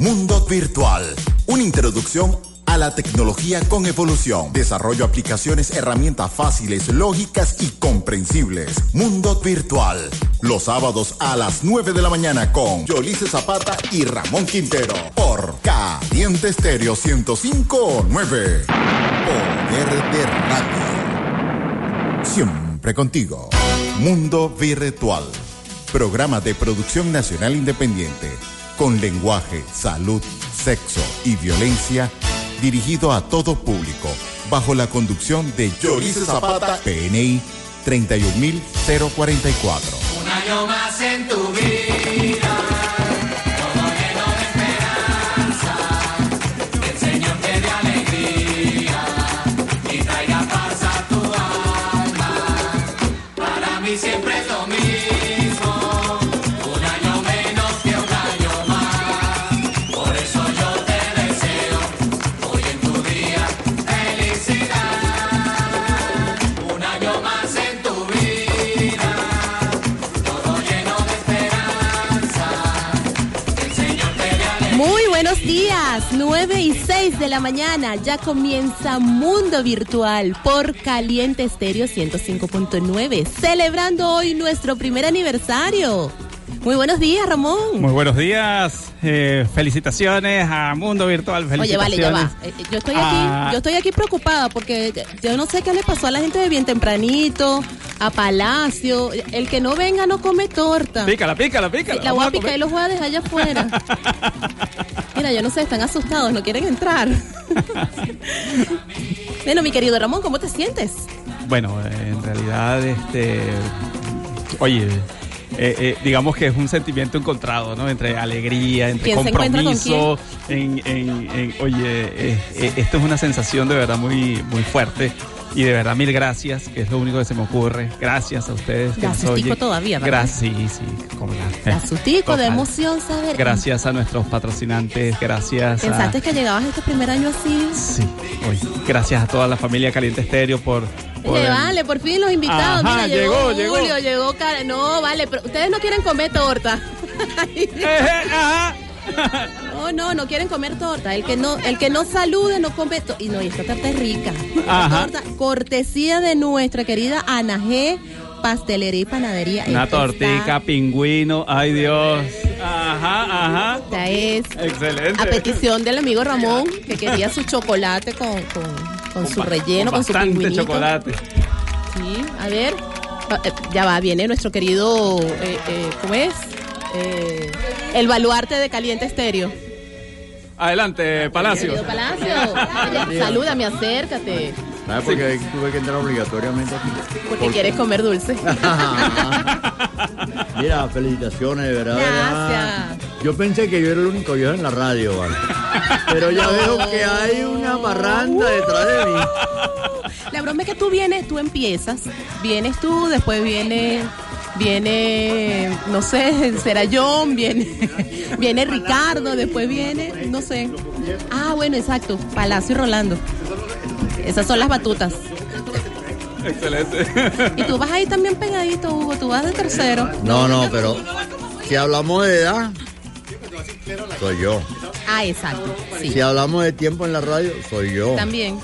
Mundo Virtual, una introducción a la tecnología con evolución. Desarrollo aplicaciones, herramientas fáciles, lógicas y comprensibles. Mundo Virtual. Los sábados a las 9 de la mañana con Yolice Zapata y Ramón Quintero. Por Caliente Estéreo 1059. Poder de Radio. Siempre contigo. Mundo Virtual. Programa de producción nacional independiente. Con lenguaje, salud, sexo y violencia dirigido a todo público, bajo la conducción de Yorice Zapata, PNI 31044. Un año más en tu vida. Días, 9 y 6 de la mañana, ya comienza Mundo Virtual por Caliente Estéreo 105.9, celebrando hoy nuestro primer aniversario. Muy buenos días, Ramón. Muy buenos días, eh, felicitaciones a Mundo Virtual. Oye, vale, ya va. felicitaciones. Eh, Yo estoy Ah. aquí, yo estoy aquí preocupada porque yo no sé qué le pasó a la gente de bien tempranito, a Palacio. El que no venga no come torta. Pícala, pícala, pícala. La voy vamos a picar y los voy a dejar allá afuera. Mira, yo no sé, están asustados, no quieren entrar. bueno, mi querido Ramón, ¿cómo te sientes? Bueno, eh, en realidad, este, oye, eh, eh, digamos que es un sentimiento encontrado, ¿no? Entre alegría, entre ¿Quién se encuentra con compromiso, en, en- en- oye, eh, eh, esto es una sensación de verdad muy, muy fuerte. Y de verdad, mil gracias, que es lo único que se me ocurre. Gracias a ustedes. que nos oyen. todavía, ¿verdad? Gracias, sí, sí. como la- Da sustico, de emoción saber. Gracias a nuestros patrocinantes, gracias a... ¿Pensaste que llegabas este primer año así? Sí, oye, gracias a toda la familia Caliente Estéreo por... por Le el- vale, por fin los invitados. Ajá, Mira, llegó, llegó, Julio, llegó. Karen. No, vale, pero ustedes no quieren comer torta. Eje, ajá. No, no, no quieren comer torta. El que no, el que no salude no come torta. Y no, y esta torta es rica. Esta Ajá. torta, cortesía de nuestra querida Ana G, Pastelería y Panadería. Una tortica, está- pingüino, ay Dios. Ajá, ajá. Esta es Excelente. a petición del amigo Ramón, que quería su chocolate con, con, con su relleno, con, su bastante pingüinito. chocolate. Sí, a ver. Eh, Ya va, viene nuestro querido, eh, eh, ¿cómo es? Eh, el baluarte de Caliente Estéreo. Adelante, Palacio. Querido Palacio, salúdame, acércate, ¿Sabes por qué tuve que entrar obligatoriamente aquí? porque quieres comer dulce. Mira, felicitaciones, de verdad. Gracias. Yo pensé que yo era el único viejo en la radio, ¿vale? Pero ya veo que hay una parranda detrás de mí. La broma es que tú vienes, tú empiezas, vienes tú, después viene, viene, no sé, será John, viene, viene Ricardo, después viene, no sé. Ah, bueno, exacto, Palacio y Rolando. Esas son las batutas. Excelente. Y tú vas ahí también pegadito, Hugo, tú vas de tercero. No, no, pero si hablamos de edad, soy yo. Ah, exacto, sí. Si hablamos de tiempo en la radio, soy yo. También.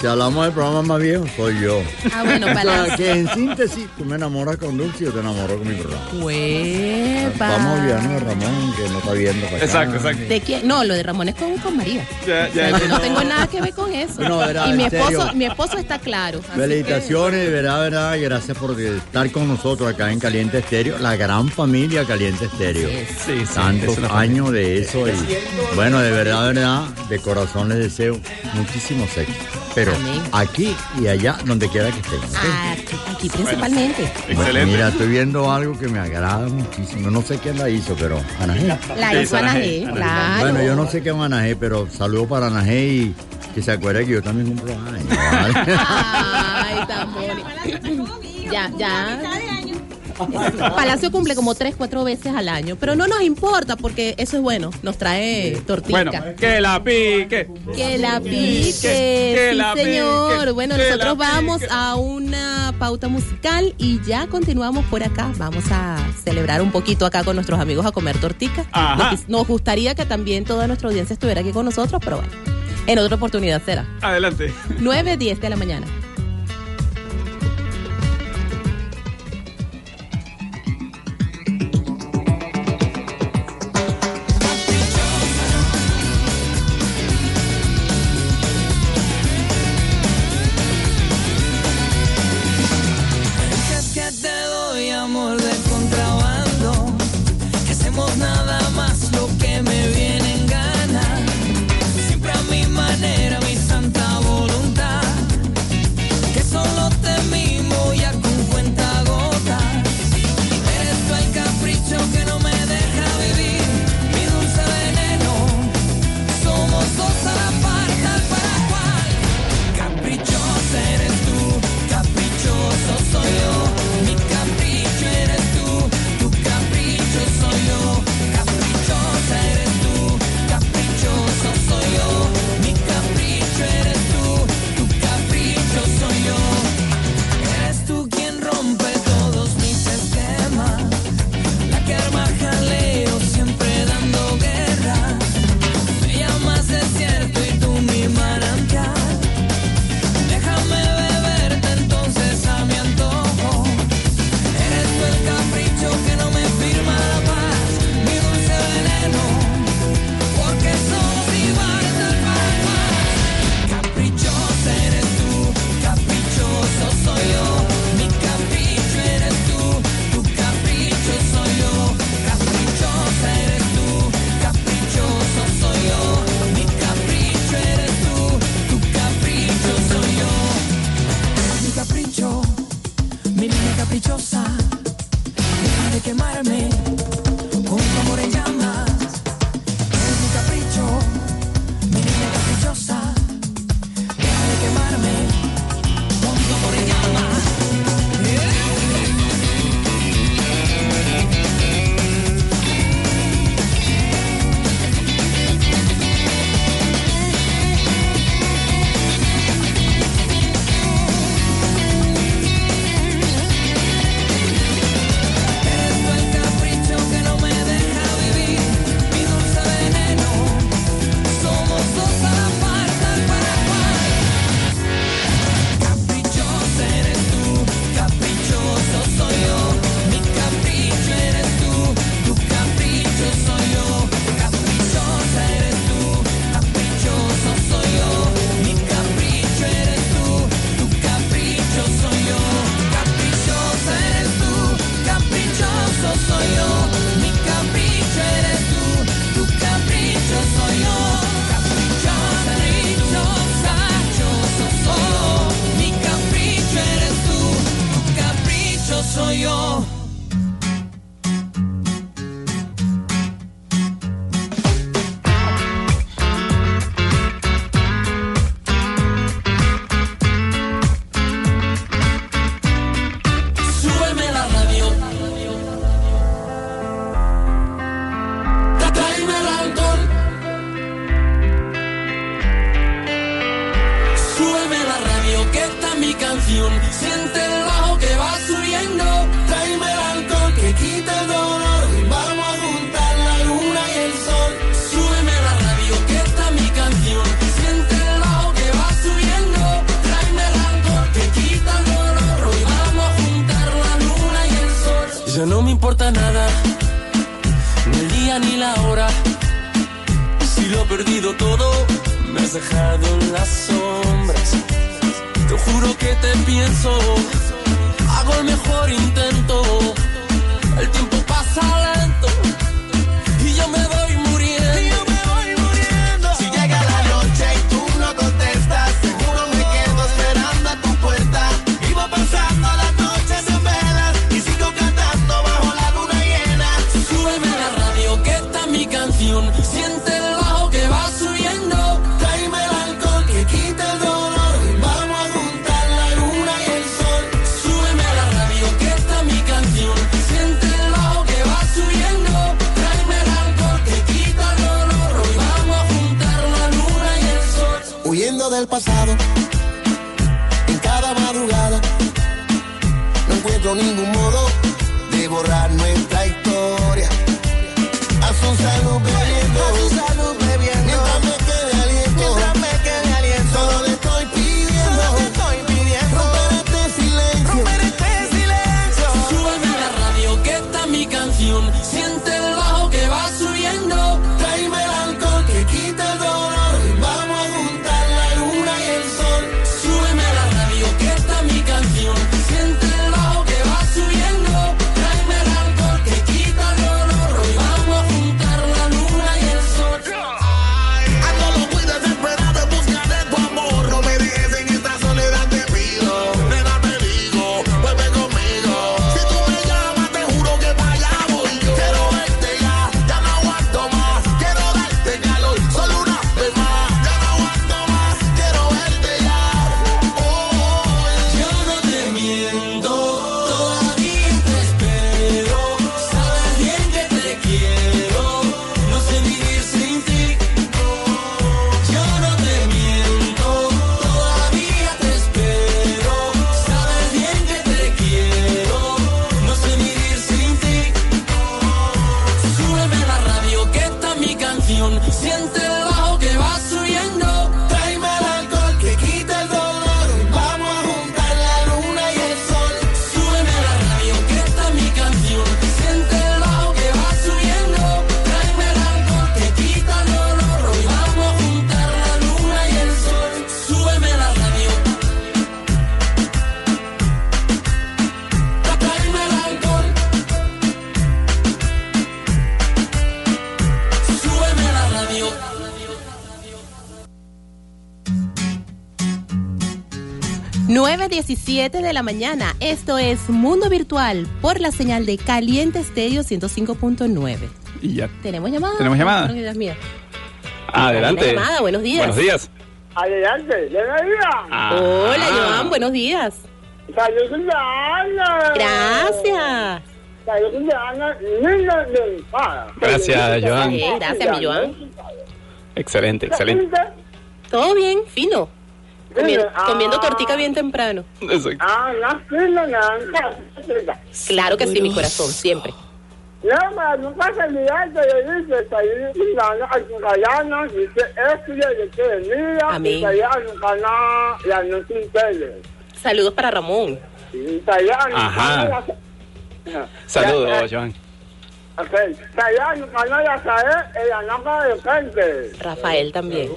Si hablamos de programas más viejos, soy yo. Ah, bueno, O sea, que en síntesis, tú me enamoras con Dulce y yo te enamoro con mi programa. Huepa. Vamos olvidando de Ramón, que no está viendo para acá. Exacto, exacto. ¿De quién? No, lo de Ramón es con, con María. Ya, O sea, ya, no tengo nada que ver con eso. No, y mi esposo, mi esposo está claro. Felicitaciones, de verdad, de verdad, gracias por estar con nosotros acá en Caliente Estéreo, la gran familia Caliente Estéreo. que- Sí, sí. Tantos años de eso y bueno, de verdad, de verdad, de corazón les deseo muchísimo. Pero Amén. aquí y allá, donde quiera que estén. ¿ok? Aquí, aquí principalmente. Bueno, Excelente. mira, estoy viendo algo que me agrada muchísimo. No sé quién la hizo, pero Ana G. La hizo Ana G, claro. Bueno, yo no sé qué es Ana G, pero saludo para Ana G y que se acuerde que yo también cumplo años. ¿vale? Ay, tan bonito. ya, ya. Palacio cumple como tres, cuatro veces al año. Pero no nos importa porque eso es bueno. Nos trae tortilla. Bueno, que la pique. Que la pique. Que sí, la señor. Pique. Bueno, nosotros vamos a una pauta musical y ya continuamos por acá. Vamos a celebrar un poquito acá con nuestros amigos a comer tortica. Ajá. Nos gustaría que también toda nuestra audiencia estuviera aquí con nosotros, pero bueno. En otra oportunidad será. Adelante. 9, 10 de la mañana. de quemarme. 9.17 de la mañana. Esto es Mundo Virtual por la señal de Caliente Estéreo 105.9. Y ya. ¿Tenemos llamada? ¿Tenemos llamada? Buenos días, mía. Adelante. Llamada, buenos días. Buenos días. Adelante, bienvenida. Ah. Hola, Joan, buenos días. Salud cumpleaños. Gracias. Salud cumpleaños. Niño de paz. Gracias, Joan. Gracias, mi Joan. Excelente, excelente. Todo bien, fino. Comiendo, Ah. comiendo tortica bien temprano. Exacto. Ah, no, fino, no. Claro que sí, mi corazón, siempre. Amén. Saludos para Ramón. Ajá. Saludos, Joan. De. Rafael también.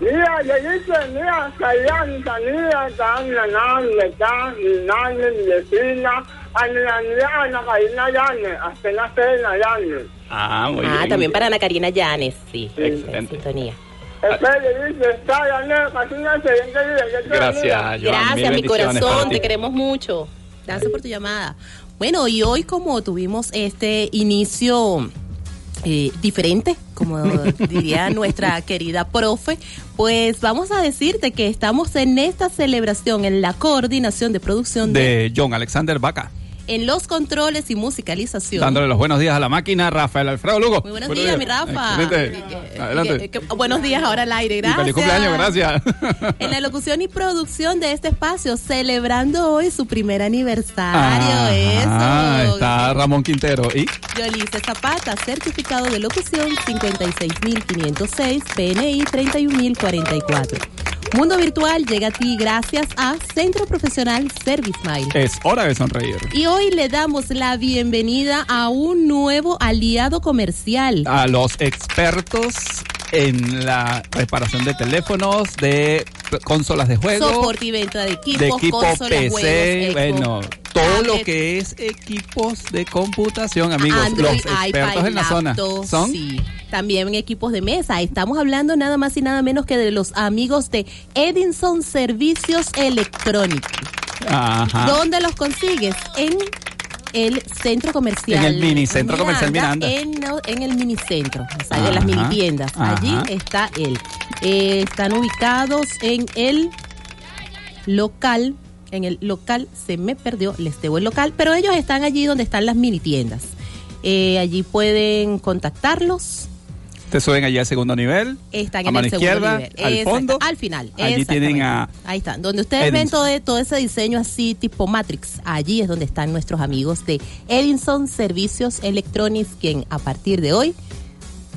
Mira, le dice, mira, Sayán, Sanía, Tan, Nanan, Letan, Nan, Lecina, Ananía, Ana Karina Yane, hasta la cena. Ah, muy Ah, bien. también para Ana Karina Llanes, sí. Excelente. Sintonía. Gracias, Joan. Gracias, mi corazón, te queremos mucho. Gracias por tu llamada. Bueno, y hoy como tuvimos este inicio eh, diferente, como diría nuestra querida profe, pues vamos a decirte que estamos en esta celebración, en la coordinación de producción de, De John Alexander Vaca. En los controles y musicalización. Dándole los buenos días a la máquina, Rafael Alfredo Lugo. Muy buenos, días, mi Rafa. Excelente. Eh, eh, Adelante. eh, que- buenos días ahora al aire, Y gracias. feliz cumpleaños, gracias. En la locución y producción de este espacio, celebrando hoy su primer aniversario. Ah, Eso. está Ramón Quintero. ¿Y? Yolice Zapata, certificado de locución 56506, PNI 31044. Mundo Virtual llega a ti gracias a Centro Profesional Service Mile. Es hora de sonreír. Y hoy le damos la bienvenida a un nuevo aliado comercial. A los expertos en la reparación de teléfonos, de consolas de juego. Soporte y venta de equipos, de equipo consolas, PC, juegos, bueno, todo lo que es equipos de computación, amigos. Android, los expertos iPad, en la zona son sí. También equipos de mesa. Estamos hablando nada más y nada menos que de los amigos de Edinson Servicios Electrónicos. Ajá. ¿Dónde los consigues? En el centro comercial. En el minicentro comercial Miranda. En, en el minicentro, o sea, en Ajá, las mini tiendas. Allí ajá. está él. Eh, están ubicados en el local. En el local se me perdió, les debo el local, pero ellos están allí donde están las mini tiendas. Eh, allí pueden contactarlos Te suben allí al segundo nivel. Están a en mano el segundo izquierda, nivel. al Exacto, fondo. Al final. Allí tienen a. Ahí están. Donde ustedes ven Edinson. todo, todo ese diseño así tipo Matrix, allí es donde están nuestros amigos de Edinson Servicios Electronics, quien a partir de hoy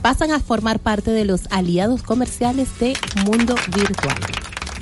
pasan a formar parte de los aliados comerciales de Mundo Virtual.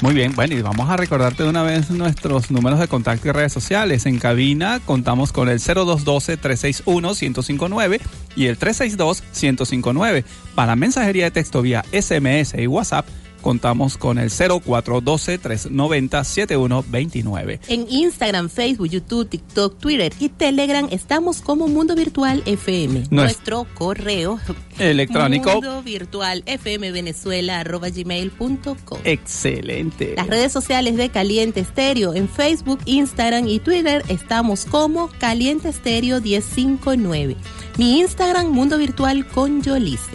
Muy bien, bueno, y vamos a recordarte de una vez nuestros números de contacto y redes sociales. En cabina contamos con el 0212-361-1059 y el 362-1059. Para mensajería de texto vía SMS y WhatsApp contamos con el 0412-390-7129. En Instagram, Facebook, YouTube, TikTok, Twitter y Telegram estamos como Mundo Virtual FM. Nuestro correo Electrónico. Mundo Virtual FM Venezuela arroba gmail.com. Excelente. Las redes sociales de Caliente Estéreo en Facebook, Instagram y Twitter estamos como Caliente Estéreo 1059. Mi Instagram, Mundo Virtual con Yolice.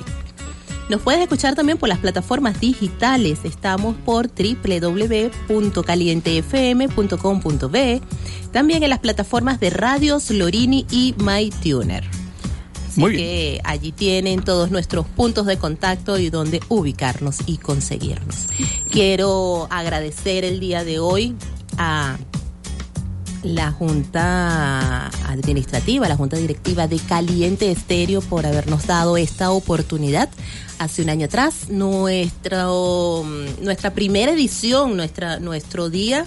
Nos puedes escuchar también por las plataformas digitales. Estamos por www.calientefm.com.be. También en las plataformas de radios Lorini y MyTuner. Así Muy bien. que allí tienen todos nuestros puntos de contacto y donde ubicarnos y conseguirnos. Quiero agradecer el día de hoy a la Junta Administrativa, la Junta Directiva de Caliente Estéreo por habernos dado esta oportunidad hace un año atrás. Nuestro, nuestra primera edición, nuestra, nuestro día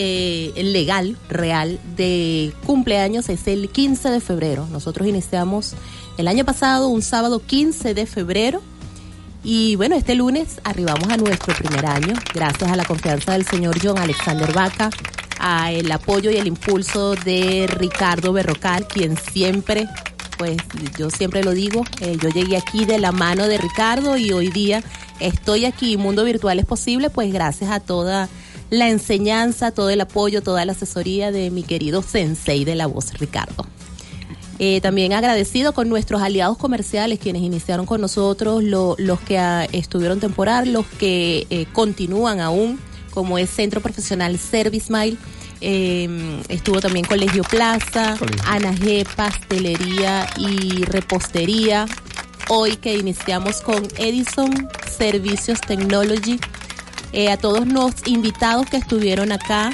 eh, legal, real, de cumpleaños es el 15 de febrero. Nosotros iniciamos el año pasado, un sábado 15 de febrero. Y bueno, este lunes arribamos a nuestro primer año, gracias a la confianza del señor John Alexander Vaca, a el apoyo y el impulso de Ricardo Berrocal, quien siempre, pues yo siempre lo digo, eh, yo llegué aquí de la mano de Ricardo y hoy día estoy aquí, Mundo Virtual es posible, pues gracias a toda la enseñanza, todo el apoyo, toda la asesoría de mi querido sensei de la voz, Ricardo. Eh, también agradecido con nuestros aliados comerciales, quienes iniciaron con nosotros, lo- los que ah, estuvieron temporal, los que eh, continúan aún, como es Centro Profesional Service Mile. Eh, estuvo también Colegio Plaza, Colegio. Ana G, Pastelería y Repostería. Hoy que iniciamos con Edison Servicios Technology. Eh, a todos los invitados que estuvieron acá,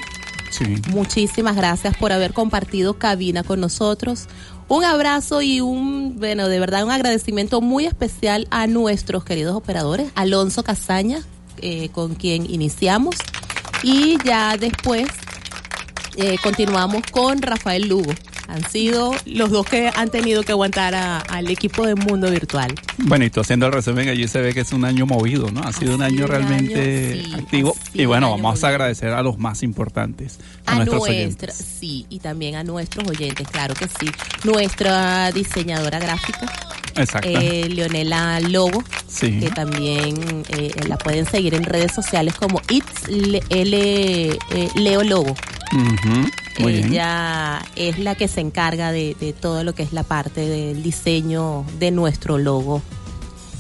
Sí. Muchísimas gracias por haber compartido cabina con nosotros. Un abrazo y un, bueno, de verdad un agradecimiento muy especial a nuestros queridos operadores, Alonso Casaña, eh, con quien iniciamos, y ya después eh, continuamos con Rafael Lugo. Han sido los dos que han tenido que aguantar a- al equipo de Mundo Virtual. Bueno, y tú haciendo el resumen allí se ve que es un año movido, ¿no? Ha sido un año realmente año, sí, activo. Y bueno, vamos a agradecer a los más importantes, a, a nuestros nuestra, oyentes. sí, y también a nuestros oyentes, claro que sí. Nuestra diseñadora gráfica, Exacto. eh, Leonela Lobo, Sí. que también eh, la pueden seguir en redes sociales como It's L- eh, Leo Lobo. Ujú, Muy bien. Ella es la que se encarga de, de todo lo que es la parte del diseño de nuestro logo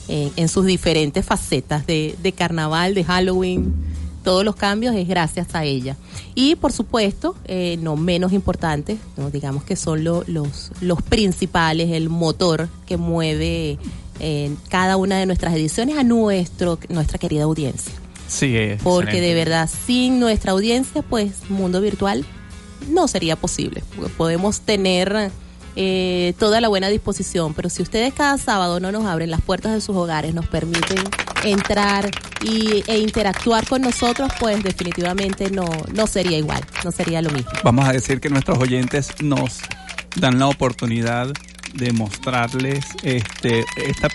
eh, en sus diferentes facetas de, de carnaval, de Halloween. Todos los cambios es gracias a ella. Y por supuesto, eh, no menos importante, ¿no? digamos que son lo- los, los principales, el motor que mueve eh, cada una de nuestras ediciones a nuestro, nuestra querida audiencia. Sí, es Porque excelente. de verdad, sin nuestra audiencia, pues mundo virtual no sería posible. Podemos tener eh, toda la buena disposición, pero si ustedes cada sábado no nos abren las puertas de sus hogares, nos permiten entrar y, e interactuar con nosotros, pues definitivamente no, no sería igual, no sería lo mismo. Vamos a decir que nuestros oyentes nos dan la oportunidad de mostrarles este, esta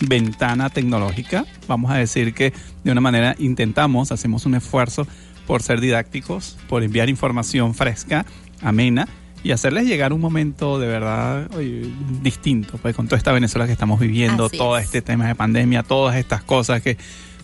ventana tecnológica. Vamos a decir que de una manera intentamos, hacemos un esfuerzo por ser didácticos, por enviar información fresca, amena y hacerles llegar un momento de verdad oye, distinto, pues con toda esta Venezuela que estamos viviendo, Así todo es. este tema de pandemia, todas estas cosas que,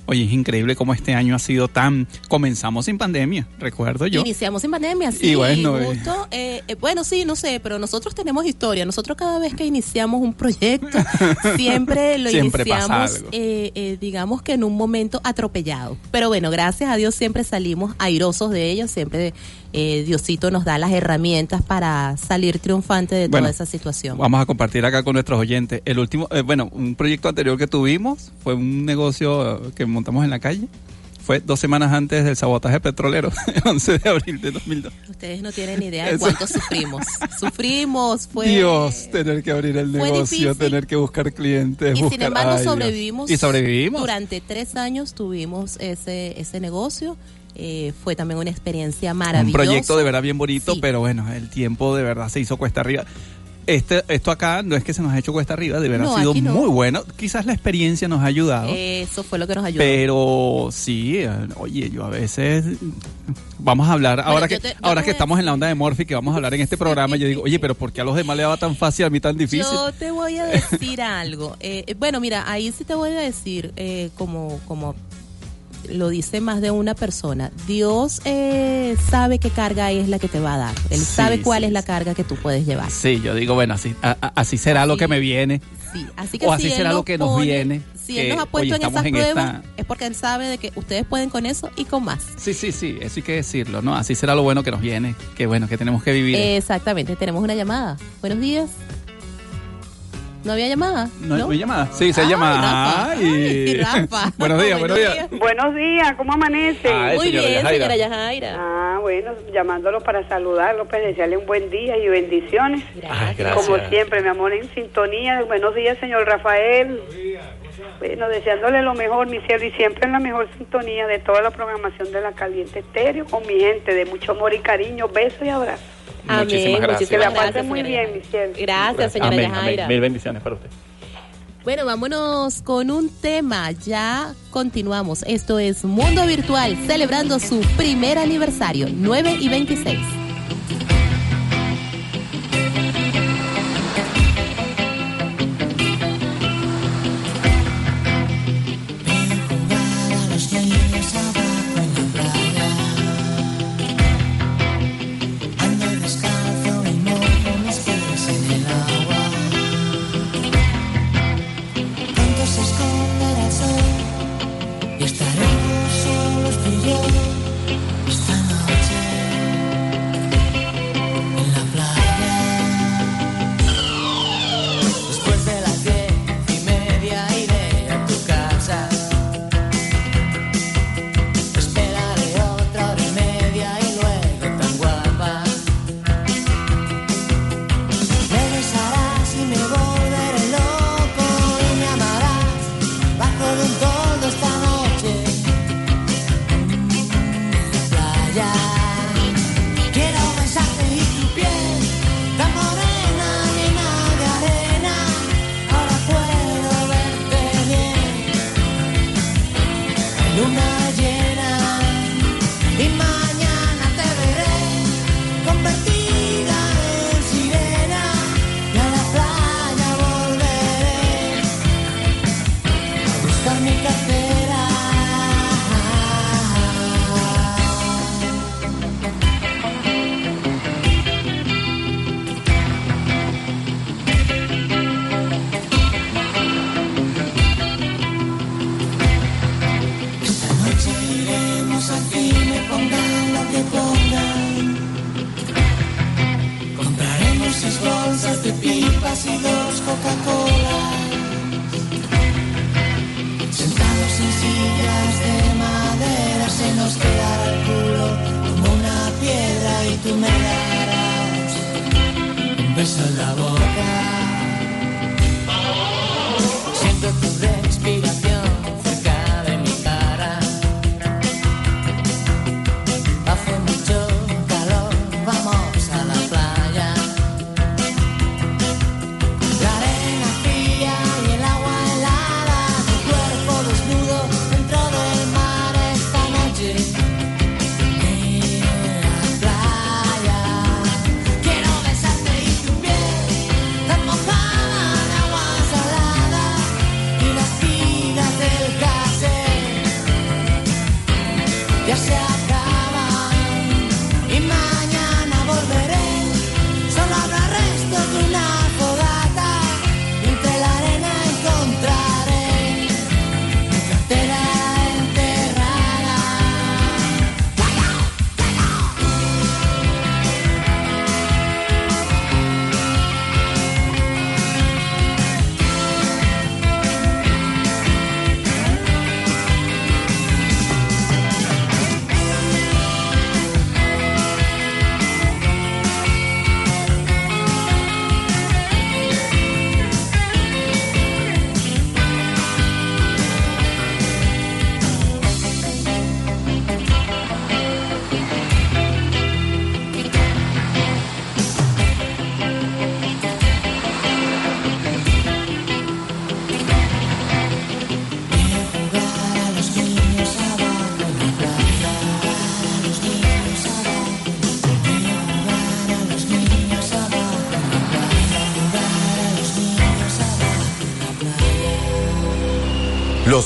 oye, es increíble cómo este año ha sido tan... Comenzamos sin pandemia, recuerdo yo. Iniciamos en pandemia, sí. Y bueno, eh. justo, eh, eh, bueno, sí, no sé, pero nosotros tenemos historia. Nosotros cada vez que iniciamos un proyecto, siempre lo Siempre iniciamos, eh, eh, digamos que en un momento atropellado. Pero bueno, gracias a Dios siempre salimos airosos de ello, siempre eh, Diosito nos da las herramientas para salir triunfante de Bueno, toda esa situación. Vamos a compartir acá con nuestros oyentes. El último, eh, bueno, un proyecto anterior que tuvimos fue un negocio eh, que montamos en la calle. Fue dos semanas antes del sabotaje petrolero, 11 de abril de 2002. Ustedes no tienen idea de cuánto sufrimos. Sufrimos, fue... Dios, tener que abrir el negocio, tener que buscar clientes. Y buscar, sin embargo ay, sobrevivimos. Y sobrevivimos. Durante tres años tuvimos ese, ese negocio. Eh, fue también una experiencia maravillosa. Un proyecto de verdad bien bonito, Sí. pero bueno, el tiempo de verdad se hizo cuesta arriba. Este, esto acá no es que se nos ha hecho cuesta arriba, de verdad No, ha sido no. muy bueno. Quizás la experiencia nos ha ayudado. Eso fue lo que nos ayudó. Pero sí, eh, oye, yo a veces vamos a hablar ahora que te- ahora que a- estamos en la onda de Morphy que vamos a hablar en este programa, yo digo, oye, pero ¿por qué a los demás le va tan fácil a mí tan difícil? Yo te voy a decir algo. Eh, bueno, mira, ahí sí te voy a decir, eh, como, como lo dice más de una persona, Dios eh, sabe qué carga es la que te va a dar. Él Sí, sabe cuál sí, es la carga que tú puedes llevar. Sí, yo digo, bueno, así a- a- así será lo que me viene. Sí, así que O si así él será lo que nos pone- viene, Si él nos ha puesto en esas en pruebas, esta- es porque él sabe de que ustedes pueden con eso y con más. Sí, sí, sí, eso hay que decirlo, ¿no? Así será lo bueno que nos viene, que bueno, que tenemos que vivir. Exactamente, tenemos una llamada. Buenos días. ¿No había llamada? ¿No, ¿no hay llamada? Sí, se llama. Rafa. Ay. Ay, Rafa. buenos días, buenos días. Buenos días, ¿cómo amanece? Ay, Muy señora bien, Yajaira. señora Yajaira. Ah, bueno, llamándolos para saludarlos, para desearle un buen día y bendiciones. Gracias. Como siempre, mi amor, en sintonía. Buenos días, señor Rafael. Bueno, deseándole lo mejor, mi cielo, y siempre en la mejor sintonía de toda la programación de la Caliente Estéreo, con mi gente, de mucho amor y cariño, besos y abrazos. Amén. Muchísimas gracias. Que la pasen muy señora bien, mi cielo. Gracias, señora Amén, Yajaira. amén. Mil bendiciones para usted. Bueno, vámonos con un tema. Ya continuamos. Esto es Mundo Virtual, celebrando su primer aniversario, 9 y 26.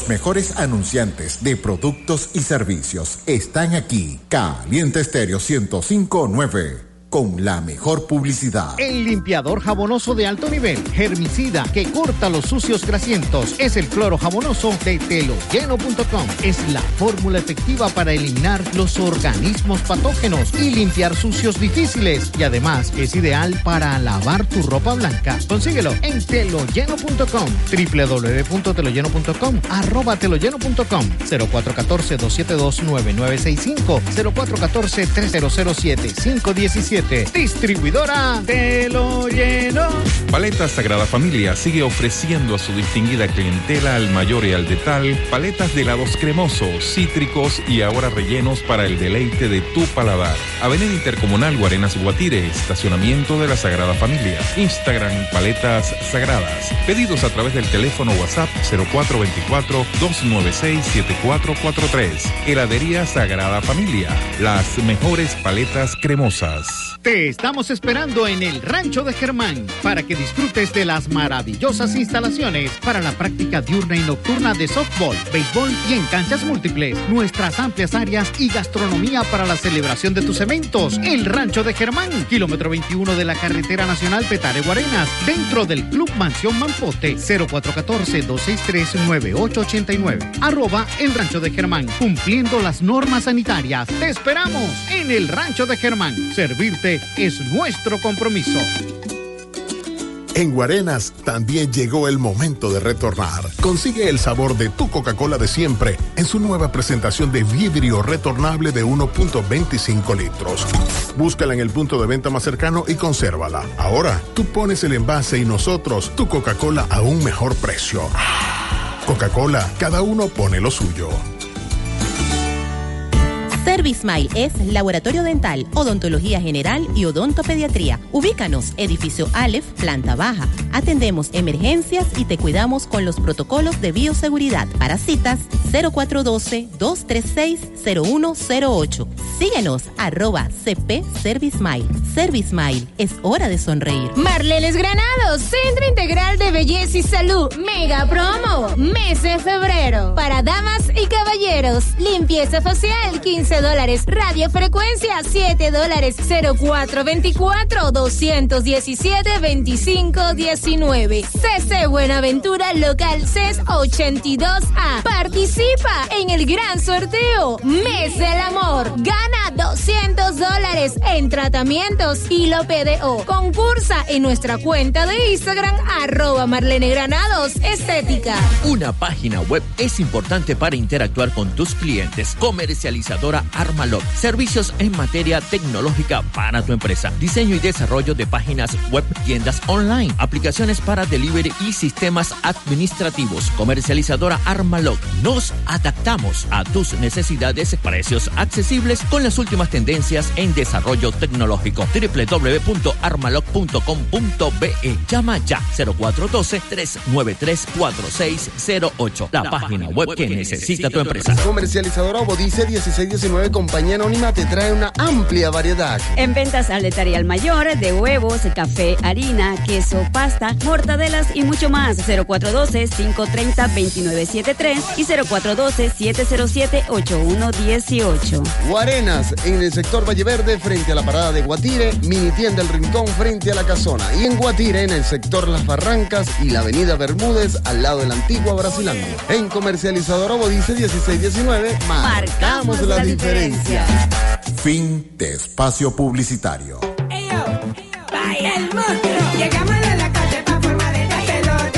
Mejores anunciantes de productos y servicios están aquí. Caliente Estéreo 1059 con la mejor publicidad. El limpiador jabonoso de alto nivel, germicida, que corta los sucios grasientos, es el cloro jabonoso de teloyeno.com. Es la fórmula efectiva para eliminar los organismos patógenos y limpiar sucios difíciles. Y además es ideal para lavar tu ropa blanca. Consíguelo en teloyeno.com, www.teloyeno.com, arroba teloyeno.com, 0414-272-9965, 0414-3007-517. Distribuidora Te lo lleno. Paletas Sagrada Familia sigue ofreciendo a su distinguida clientela al mayor y al detal paletas de helados cremosos, cítricos y ahora rellenos para el deleite de tu paladar. Avenida Intercomunal Guarenas Guatire, estacionamiento de la Sagrada Familia. Instagram Paletas Sagradas. Pedidos a través del teléfono WhatsApp 0424-296-7443. Heladería Sagrada Familia. Las mejores paletas cremosas. Te estamos esperando en el Rancho de Germán para que disfrutes de las maravillosas instalaciones para la práctica diurna y nocturna de softball, béisbol y en canchas múltiples. Nuestras amplias áreas y gastronomía para la celebración de tus eventos. El Rancho de Germán, kilómetro 21 de la carretera nacional Petare Guarenas, dentro del Club Mansión Mampote, 0414-263-9889. Arroba el Rancho de Germán, cumpliendo las normas sanitarias. Te esperamos en el Rancho de Germán. Servirte es nuestro compromiso. En Guarenas también llegó el momento de retornar. Consigue el sabor de tu Coca-Cola de siempre en su nueva presentación de vidrio retornable de 1.25 litros. Búscala en el punto de venta más cercano y consérvala. Ahora, tú pones el envase y nosotros tu Coca-Cola a un mejor precio. Coca-Cola, cada uno pone lo suyo. Servicemile es laboratorio dental, odontología general y odontopediatría. Ubícanos, edificio Aleph, planta baja. Atendemos emergencias y te cuidamos con los protocolos de bioseguridad. Para citas, 0412-236-0108. Síguenos, arroba CP Servicemile. Servicemile, es hora de sonreír. Marlenes Granados, Centro Integral de Belleza y Salud, Mega Promo, mes de febrero. Para damas y caballeros, limpieza facial, 15 dólares, radiofrecuencia, 7 dólares, 0424 217 2519. CC Buenaventura, local CES 82A. Participa en el gran sorteo, mes del amor. Gana 200 dólares en tratamientos y lo PDO. Concursa en nuestra cuenta de Instagram, arroba Marlene Granados Estética. Una página web es importante para interactuar con tus clientes. Comercializadora Armalog. Servicios en materia tecnológica para tu empresa. Diseño y desarrollo de páginas web, tiendas online, aplicaciones para delivery y sistemas administrativos. Comercializadora Armalog. Nos adaptamos a tus necesidades, precios accesibles con las últimas tendencias en desarrollo tecnológico. www.armalog.com.be. Llama ya 0412-393-4608. La página web que necesita tu empresa. Comercializadora Obodice 1619 Compañía Anónima te trae una amplia variedad. En ventas al detalle al mayor de huevos, café, harina, queso, pasta, mortadelas y mucho más. 0412-530-2973 y 0412-707-8118. Guarenas, en el sector Valle Verde, frente a la parada de Guatire, mini tienda El Rincón, frente a la casona. Y en Guatire, en el sector Las Barrancas y la avenida Bermúdez, al lado de la antigua Brasilandia. En comercializador Obodice 1619, marcamos la diferencia. Fin de espacio publicitario.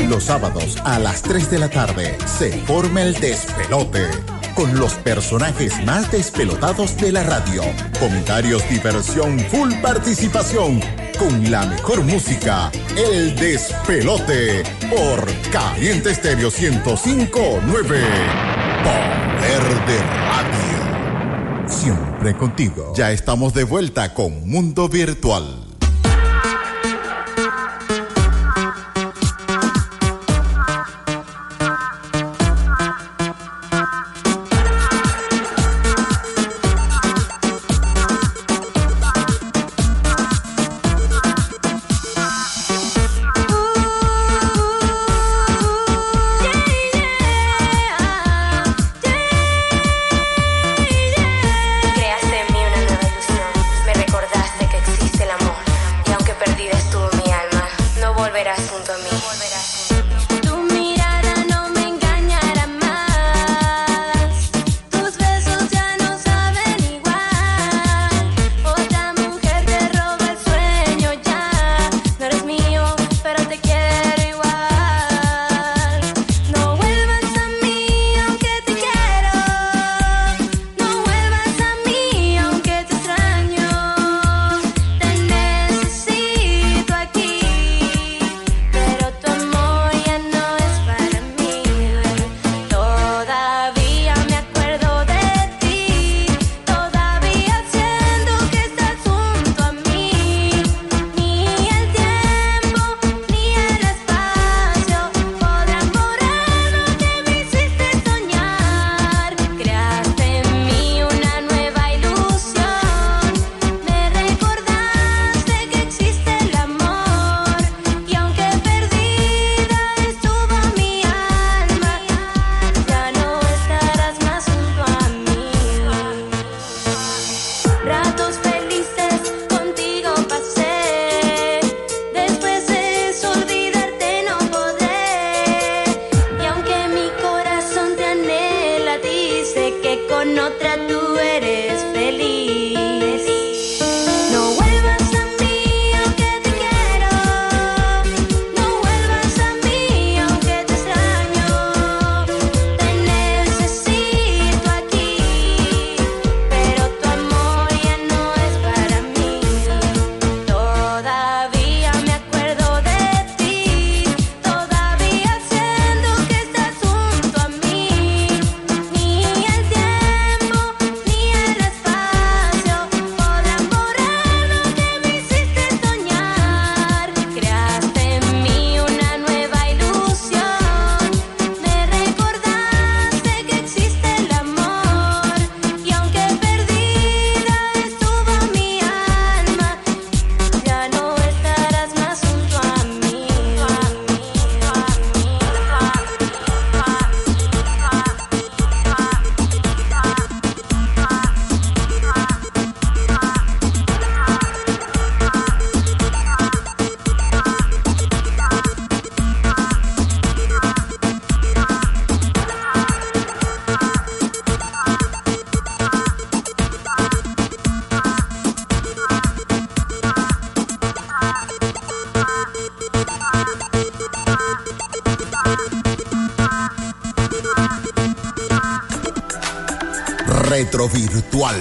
Los sábados a las 3 de la tarde se forma el despelote con los personajes más despelotados de la radio. Comentarios, diversión, full participación. Con la mejor música, el despelote por Caliente Estéreo 1059. Poder de Radio. Siempre contigo. Ya estamos de vuelta con Mundo Virtual. Retrovirtual.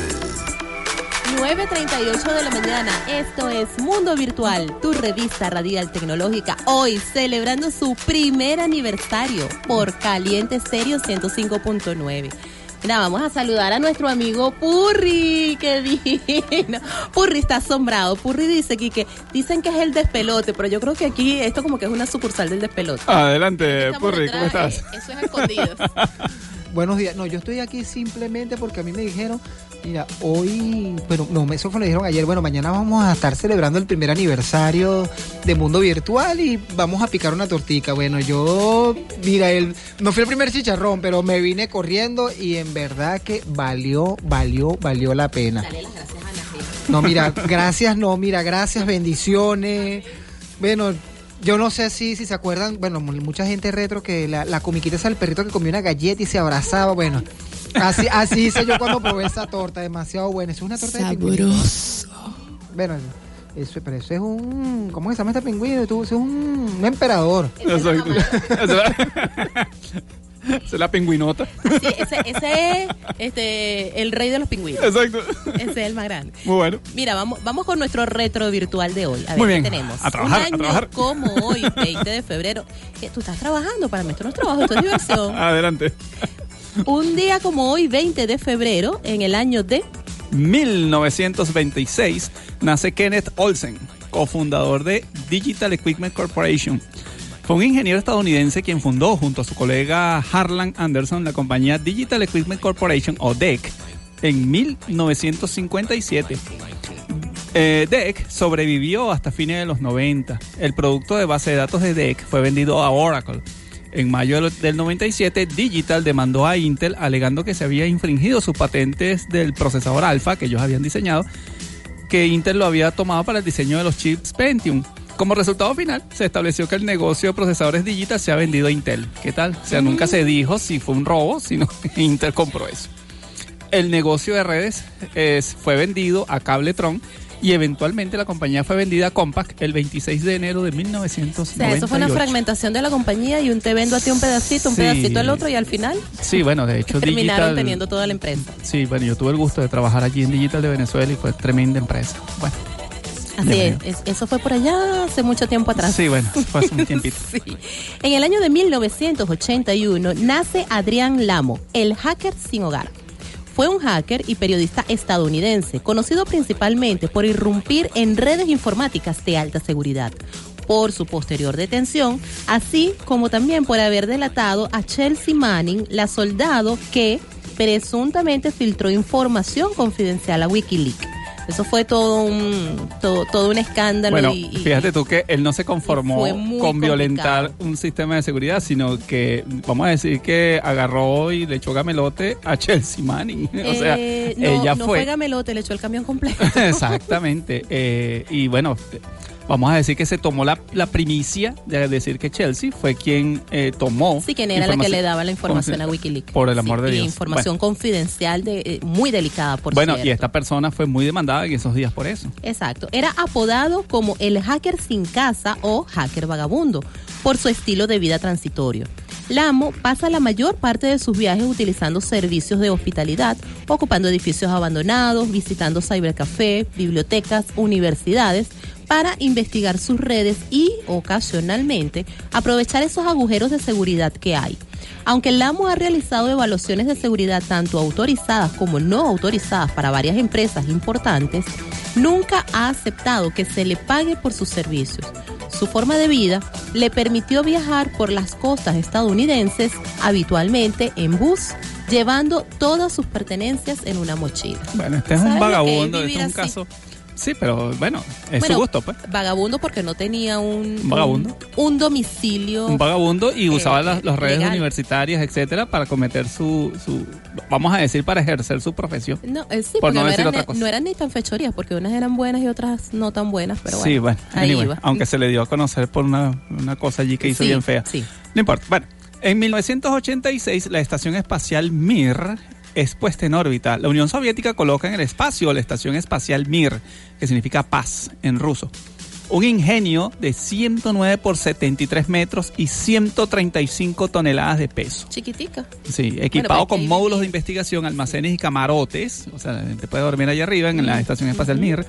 9.38 de la mañana, esto es Mundo Virtual, tu revista radial tecnológica, hoy celebrando su primer aniversario por Caliente Stereo 105.9. Mira, vamos a saludar a nuestro amigo Purri, qué divino. Purri está asombrado. Purri dice aquí que dicen que es el despelote, pero yo creo que aquí esto como que es una sucursal del despelote. Adelante, Purri, ¿cómo estás? eh, Eso es escondido. Buenos días. No, yo estoy aquí simplemente porque a mí me dijeron, mira, hoy, bueno, no, eso fue lo dijeron ayer, bueno, mañana vamos a estar celebrando el primer aniversario de Mundo Virtual y vamos a picar una tortica. Bueno, yo, mira, el, no fui el primer chicharrón, pero me vine corriendo y en verdad que valió, valió, valió la pena. No, mira, gracias, no, mira, gracias, bendiciones. Bueno, yo no sé si, si se acuerdan, bueno, mu- mucha gente retro que la, la comiquita es el perrito que comió una galleta y se abrazaba, bueno. Así, así hice yo cuando probé esa torta, demasiado buena. Es una torta de pingüino. Bueno, eso, pero eso es un, ¿cómo se llama este pingüino? Tú, eso es un, un emperador. Exacto. Es la- pingüinota. Sí, ese, ese es este, el rey de los pingüinos. Exacto. Ese es el más grande. Muy bueno. Mira, vamos, vamos con nuestro retro virtual de hoy. A ver Muy qué bien. tenemos. A trabajar, Un a año trabajar. como hoy, 20 de febrero. que Tú estás trabajando, para mí esto no es trabajo, esto es diversión. Adelante. Un día como hoy, 20 de febrero, en el año de 1926 nace Kenneth Olsen, cofundador de Digital Equipment Corporation. Fue un ingeniero estadounidense quien fundó junto a su colega Harlan Anderson la compañía Digital Equipment Corporation o DEC en 1957. Eh, DEC sobrevivió hasta fines de los 90. El producto de base de datos de DEC fue vendido a Oracle. En mayo del- del 97, Digital demandó a Intel alegando que se había infringido sus patentes del procesador Alpha que ellos habían diseñado, que Intel lo había tomado para el diseño de los chips Pentium. Como resultado final, se estableció que el negocio de procesadores Digital se ha vendido a Intel. ¿Qué tal? O sea, nunca se dijo si fue un robo, sino que Intel compró eso. El negocio de redes es- fue vendido a Cabletron y eventualmente la compañía fue vendida a Compaq el 26 de enero de O 1998. sea, eso fue una fragmentación de la compañía y un te vendo a ti un pedacito, un Sí. pedacito al otro y al final Sí, bueno, de hecho terminaron Digital... teniendo toda la empresa. Sí, bueno, yo tuve el gusto de trabajar allí en Digital de Venezuela y fue tremenda empresa. Bueno, Así es, es- eso fue por allá hace mucho tiempo atrás. sí, bueno, fue hace un tiempito. En el año de 1981 nace Adrián Lamo, el hacker sin hogar. Fue un hacker y periodista estadounidense, conocido principalmente por irrumpir en redes informáticas de alta seguridad, por su posterior detención, así como también por haber delatado a Chelsea Manning, la soldado que presuntamente filtró información confidencial a Wikileaks. Eso fue todo un, todo, todo un escándalo. Bueno, y- y- fíjate tú que él no se conformó con violentar un sistema de seguridad, sino que, vamos a decir que agarró y le echó gamelote a Chelsea Manning. o sea, Eh, no, ella no fue... fue gamelote, le echó el camión completo. Exactamente. eh, y bueno, vamos a decir que se tomó la, la primicia de decir que Chelsea fue quien eh, tomó. Sí, quien era la que le daba la información a Wikileaks. Por el amor de Dios. información confidencial de, eh, muy delicada, por bueno, cierto. y esta persona fue muy demandada en esos días por eso. Exacto. Era apodado como el hacker sin casa o hacker vagabundo por su estilo de vida transitorio. Lamo pasa la mayor parte de sus viajes utilizando servicios de hospitalidad, ocupando edificios abandonados, visitando cybercafé, bibliotecas, universidades, para investigar sus redes y, ocasionalmente, aprovechar esos agujeros de seguridad que hay. Aunque el Lamo ha realizado evaluaciones de seguridad tanto autorizadas como no autorizadas para varias empresas importantes, nunca ha aceptado que se le pague por sus servicios. Su forma de vida le permitió viajar por las costas estadounidenses habitualmente en bus, llevando todas sus pertenencias en una mochila. Bueno, este es ¿Sabes un que es vagabundo, este es un así? caso. Sí, pero bueno, es Bueno, su gusto, pues. Vagabundo porque no tenía un, Un vagabundo. un, un domicilio. Un vagabundo y usaba eh, las, las redes legal. universitarias, etcétera, para cometer su, su, vamos a decir, para ejercer su profesión. No, eh, sí, Por no no, decir eran, otra cosa. no eran ni tan fechorías, porque unas eran buenas y otras no tan buenas, pero bueno. sí, bueno, ahí anyway, iba. aunque se le dio a conocer por una, una cosa allí que hizo Sí, bien fea. sí. No importa. Bueno, en 1986 la estación espacial Mir es puesta en órbita. La Unión Soviética coloca en el espacio la estación espacial Mir, que significa paz en ruso. Un ingenio de 109 por 73 metros y 135 toneladas de peso. Chiquitica. Sí, equipado Bueno, con módulos de investigación, almacenes y camarotes. O sea, te puede dormir allá arriba en la estación espacial Mir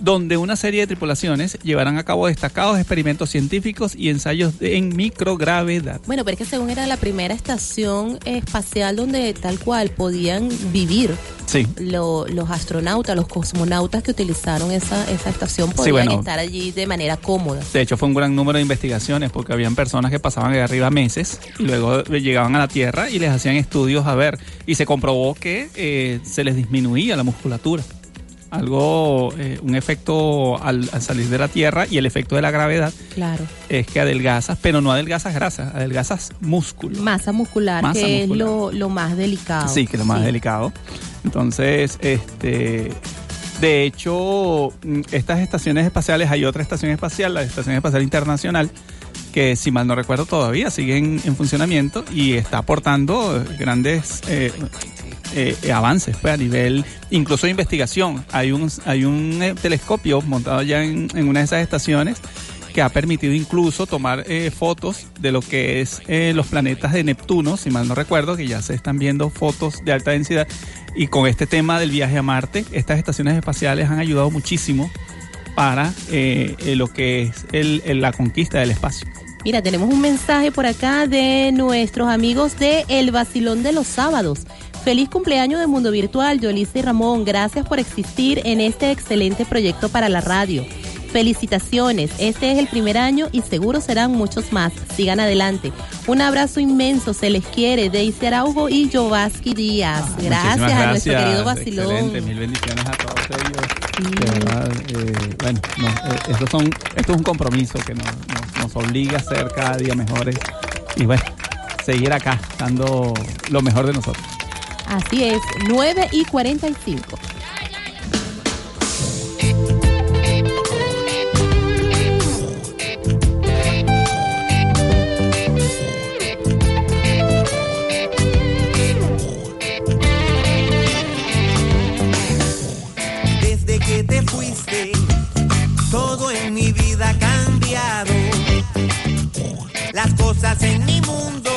donde una serie de tripulaciones llevarán a cabo destacados experimentos científicos y ensayos de- en microgravedad. Bueno, pero es que según era la primera estación espacial donde tal cual podían vivir Sí. lo- los astronautas, los cosmonautas que utilizaron esa, esa estación Sí, podían bueno. estar allí de manera cómoda. De hecho, fue un gran número de investigaciones porque habían personas que pasaban de arriba meses y luego llegaban a la Tierra y les hacían estudios a ver. Y se comprobó que eh, se les disminuía la musculatura. Algo, eh, un efecto al, al salir de la Tierra y el efecto de la gravedad Claro. es que adelgazas, pero no adelgazas grasas, adelgazas músculo. Masa muscular, Masa que muscular. es lo, lo más delicado. Sí, que es lo más delicado. Entonces, este, de hecho, mm, estas estaciones espaciales, hay otra estación espacial, la Estación Espacial Internacional, que si mal no recuerdo todavía sigue en, en funcionamiento y está aportando eh, grandes eh, eh, avances pues, a nivel incluso de investigación. Hay un, hay un eh, telescopio montado ya en, en una de esas estaciones que ha permitido incluso tomar eh, fotos de lo que es eh, los planetas de Neptuno, si mal no recuerdo, que ya se están viendo fotos de alta densidad. Y con este tema del viaje a Marte, estas estaciones espaciales han ayudado muchísimo para eh, eh, lo que es el- la conquista del espacio. Mira, tenemos un mensaje por acá de nuestros amigos de El Vacilón de los Sábados. Feliz cumpleaños de Mundo Virtual, Yolice y Ramón. Gracias por existir en este excelente proyecto para la radio. Felicitaciones, este es el primer año y seguro serán muchos más. Sigan adelante. Un abrazo inmenso, se les quiere, Daisy Araujo y Jovaski Díaz. Gracias, Muchísimas a nuestro querido Vacilón. Excelente, mil bendiciones a todos ellos. De verdad, eh, bueno, no, eh, estos son, esto es un compromiso que nos, nos- nos obliga a ser cada día mejores y bueno, seguir acá dando lo mejor de nosotros. Así es, 9 y 45. En mi mundo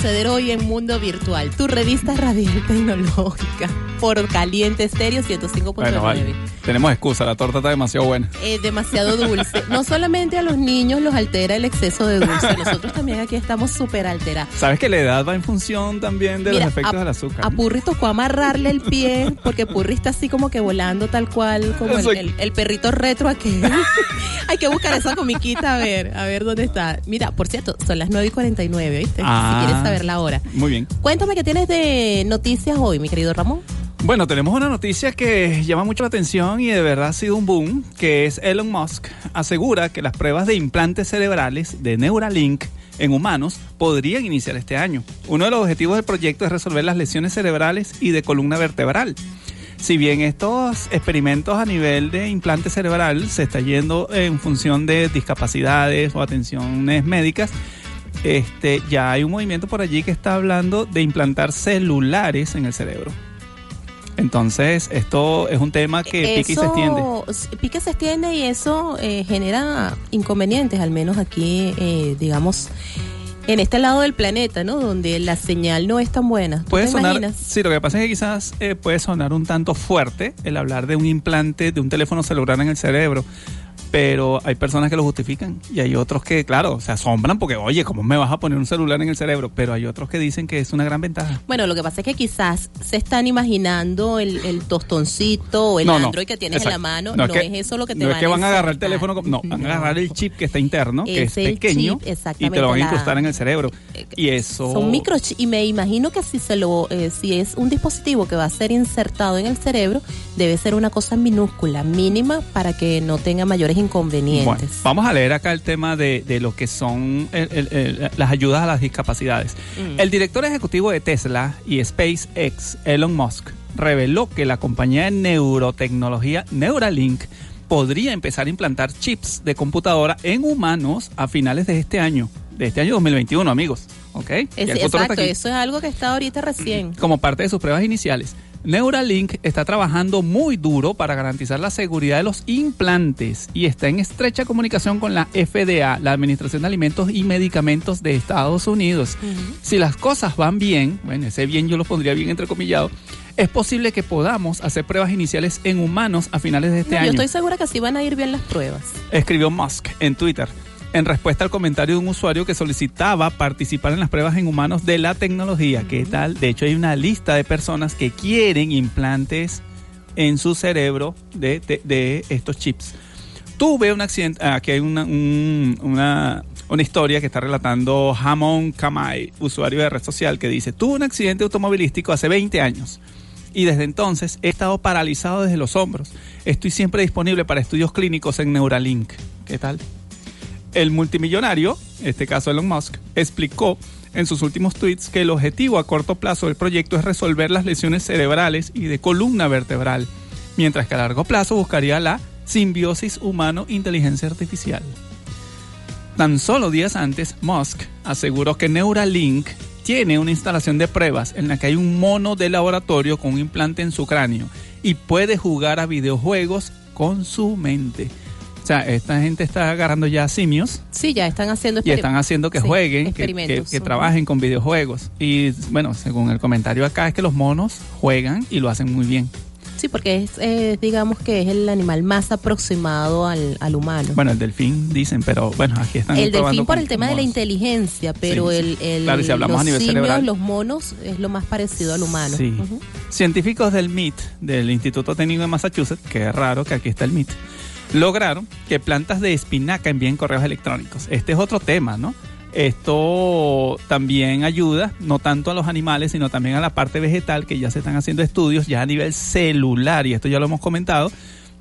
suceder hoy en Mundo Virtual, tu revista radial tecnológica por Caliente Estéreo 105.9. Bueno, vale. Tenemos excusa, la torta está demasiado buena. Eh, demasiado dulce. No solamente a los niños los altera el exceso de dulce, nosotros también aquí estamos súper alterados. ¿Sabes que la edad va en función también de Mira, los efectos a- del azúcar? A Purri tocó amarrarle el pie porque Purri está así como que volando tal cual como el- el perrito retro aquel. Que buscar esa comiquita a ver, a ver dónde está. Mira, por cierto, son las 9 y 49, ¿viste? Ah. Si quieres saber la hora. Muy bien. Cuéntame qué tienes de noticias hoy, mi querido Ramón. Bueno, tenemos una noticia que llama mucho la atención y de verdad ha sido un boom, que es Elon Musk asegura que las pruebas de implantes cerebrales de Neuralink en humanos podrían iniciar este año. Uno de los objetivos del proyecto es resolver las lesiones cerebrales y de columna vertebral. Si bien estos experimentos a nivel de implante cerebral se está yendo en función de discapacidades o atenciones médicas, este, ya hay un movimiento por allí que está hablando de implantar celulares en el cerebro. Entonces, esto es un tema que pica y se extiende. y se extiende y eso eh, genera inconvenientes, al menos aquí, eh, digamos, en este lado del planeta, ¿no? Donde la señal no es tan buena. ¿Tú Puede sonar, imaginas? sí, lo que pasa es que quizás eh, puede sonar un tanto fuerte el hablar de un implante de un teléfono celular en el cerebro, pero hay personas que lo justifican y hay otros que, claro, se asombran porque, oye, ¿cómo me vas a poner un celular en el cerebro? Pero hay otros que dicen que es una gran ventaja. Bueno, lo que pasa es que quizás se están imaginando el, el tostoncito o el No, no, Android que tienes en la mano. No No, es es, que- eso lo que te no van es que van a agarrar el teléfono, como- no, van a agarrar el chip que está interno, que es, Es el pequeño, chip, y te lo van a incrustar en el cerebro. Y eso... Son microchips y me imagino que si se lo, eh, si es un dispositivo que va a ser insertado en el cerebro, debe ser una cosa minúscula, mínima, para que no tenga mayores inconvenientes. Bueno, vamos a leer acá el tema de, de lo que son el- el- el- las ayudas a las discapacidades. Mm. El director ejecutivo de Tesla y SpaceX, Elon Musk, reveló que la compañía de neurotecnología Neuralink podría empezar a implantar chips de computadora en humanos a finales de este año, de este año 2021, amigos. ¿Ok? Es- exacto, eso es algo que está ahorita recién. como parte de sus pruebas iniciales. Neuralink está trabajando muy duro para garantizar la seguridad de los implantes y está en estrecha comunicación con la FDA, la Administración de Alimentos y Medicamentos de Estados Unidos. Si las cosas van bien, bueno, ese bien yo lo pondría bien entrecomillado, es posible que podamos hacer pruebas iniciales en humanos a finales de este No, yo año estoy segura que así van a ir bien las pruebas. escribió Musk en Twitter en respuesta al comentario de un usuario que solicitaba participar en las pruebas en humanos de la tecnología. ¿Qué tal? De hecho, hay una lista de personas que quieren implantes en su cerebro de, de- de estos chips. Tuve un accidente, aquí hay una, un- una, una historia que está relatando Hamon Kamai, usuario de red social, que dice, tuve un accidente automovilístico hace 20 años y desde entonces he estado paralizado desde los hombros. Estoy siempre disponible para estudios clínicos en Neuralink. ¿Qué tal? El multimillonario, en este caso Elon Musk, explicó en sus últimos tweets que el objetivo a corto plazo del proyecto es resolver las lesiones cerebrales y de columna vertebral, mientras que a largo plazo buscaría la simbiosis humano-inteligencia artificial. Tan solo días antes, Musk aseguró que Neuralink tiene una instalación de pruebas en la que hay un mono de laboratorio con un implante en su cráneo y puede jugar a videojuegos con su mente. Sea, esta gente está agarrando ya simios Sí, ya están haciendo y están haciendo que sí, jueguen, que, que- trabajen con videojuegos. Y bueno, según el comentario acá es que los monos juegan y lo hacen muy bien. Sí, porque es, eh, digamos que es el animal más aproximado al, al humano. Bueno, el delfín dicen, pero bueno, aquí están el delfín por el tema de la inteligencia, pero Sí, el, el- Claro, si hablamos los a nivel simios, cerebral. los monos es lo más parecido al humano. Sí. Científicos del MIT, del Instituto Técnico de Massachusetts, que es raro que aquí está el MIT, lograron que plantas de espinaca envíen correos electrónicos. Este es otro tema, ¿no? Esto también ayuda, no tanto a los animales, sino también a la parte vegetal, que ya se están haciendo estudios ya a nivel celular, y esto ya lo hemos comentado,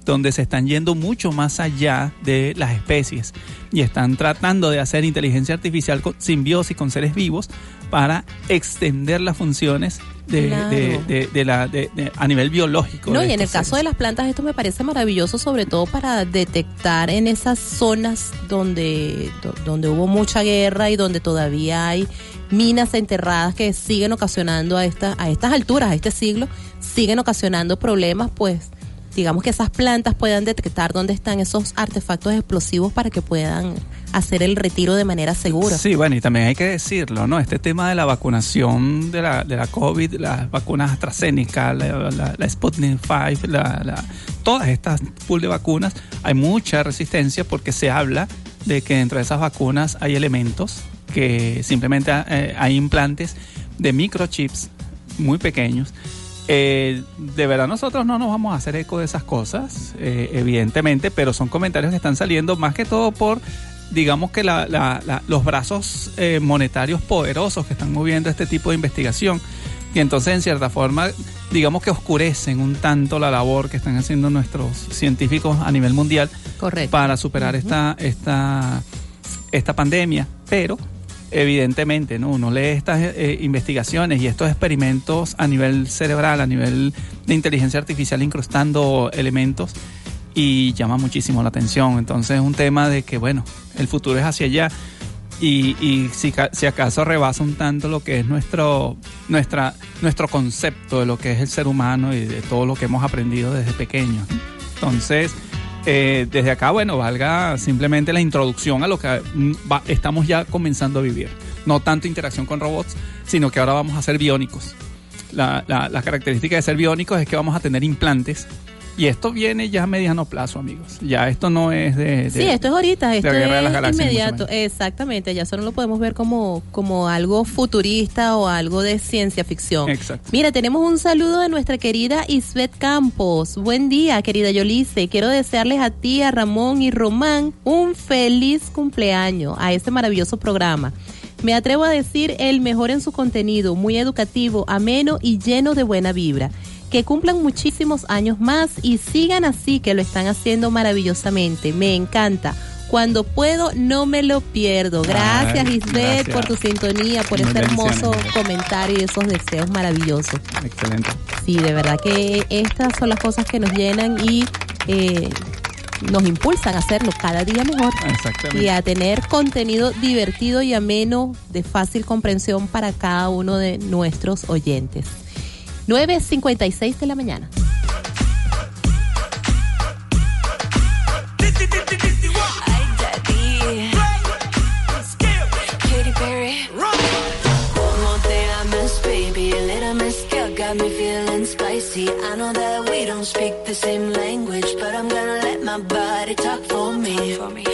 donde se están yendo mucho más allá de las especies y están tratando de hacer inteligencia artificial con simbiosis con seres vivos para extender las funciones de, Claro. de- de- de la, de- de- a nivel biológico. No, y en el caso de las plantas esto me parece maravilloso, sobre todo para detectar en esas zonas donde, do- donde hubo mucha guerra y donde todavía hay minas enterradas que siguen ocasionando a, esta, a estas alturas, a este siglo, siguen ocasionando problemas, pues digamos que esas plantas puedan detectar dónde están esos artefactos explosivos para que puedan hacer el retiro de manera segura. Sí, bueno, y también hay que decirlo, ¿no? Este tema de la vacunación de la, de la COVID, las vacunas AstraZeneca, la, la- Sputnik 5, la, la- todas estas pool de vacunas, hay mucha resistencia porque se habla de que dentro de esas vacunas hay elementos que simplemente eh, hay implantes de microchips muy pequeños. Eh, de verdad nosotros no nos vamos a hacer eco de esas cosas, eh, evidentemente, pero son comentarios que están saliendo más que todo por, digamos que la- la- la- los brazos eh, monetarios poderosos que están moviendo este tipo de investigación. Y entonces, en cierta forma, digamos que oscurecen un tanto la labor que están haciendo nuestros científicos a nivel mundial Correcto. para superar esta, esta, esta pandemia. Pero, evidentemente, ¿no? uno lee estas eh, investigaciones y estos experimentos a nivel cerebral, a nivel de inteligencia artificial, incrustando elementos y llama muchísimo la atención. Entonces, es un tema de que, bueno, el futuro es hacia allá. Y, y si, ca- si acaso rebasa un tanto lo que es nuestro, nuestra, nuestro concepto de lo que es el ser humano y de todo lo que hemos aprendido desde pequeños. Entonces, eh, desde acá, bueno, valga simplemente la introducción a lo que va- estamos ya comenzando a vivir. No tanto interacción con robots, sino que ahora vamos a ser biónicos. La, la, la característica de ser biónicos es que vamos a tener implantes. Y esto viene ya a mediano plazo, amigos. Ya esto no es de... de- Sí, esto es ahorita, esto Guerra de las es inmediato. Exactamente, ya solo lo podemos ver como, como algo futurista o algo de ciencia ficción. Exacto. Mira, tenemos un saludo de nuestra querida Isbeth Campos. Buen día, querida Yolice. Quiero desearles a ti, a Ramón y Román un feliz cumpleaños a este maravilloso programa. Me atrevo a decir el mejor en su contenido, muy educativo, ameno y lleno de buena vibra. Que cumplan muchísimos años más y sigan así, que lo están haciendo maravillosamente. Me encanta. Cuando puedo, no me lo pierdo. Gracias, Ay, Isbeth, gracias. por tu sintonía, por ese hermoso comentario y esos deseos maravillosos. Excelente. Sí, de verdad que estas son las cosas que nos llenan y eh, nos impulsan a hacerlo cada día mejor. Exactamente. Y a tener contenido divertido y ameno de fácil comprensión para cada uno de nuestros oyentes. 9.56 de la mañana. Got me feeling spicy. I know that we don't speak the same language, but I'm gonna let my body talk for me. Hola,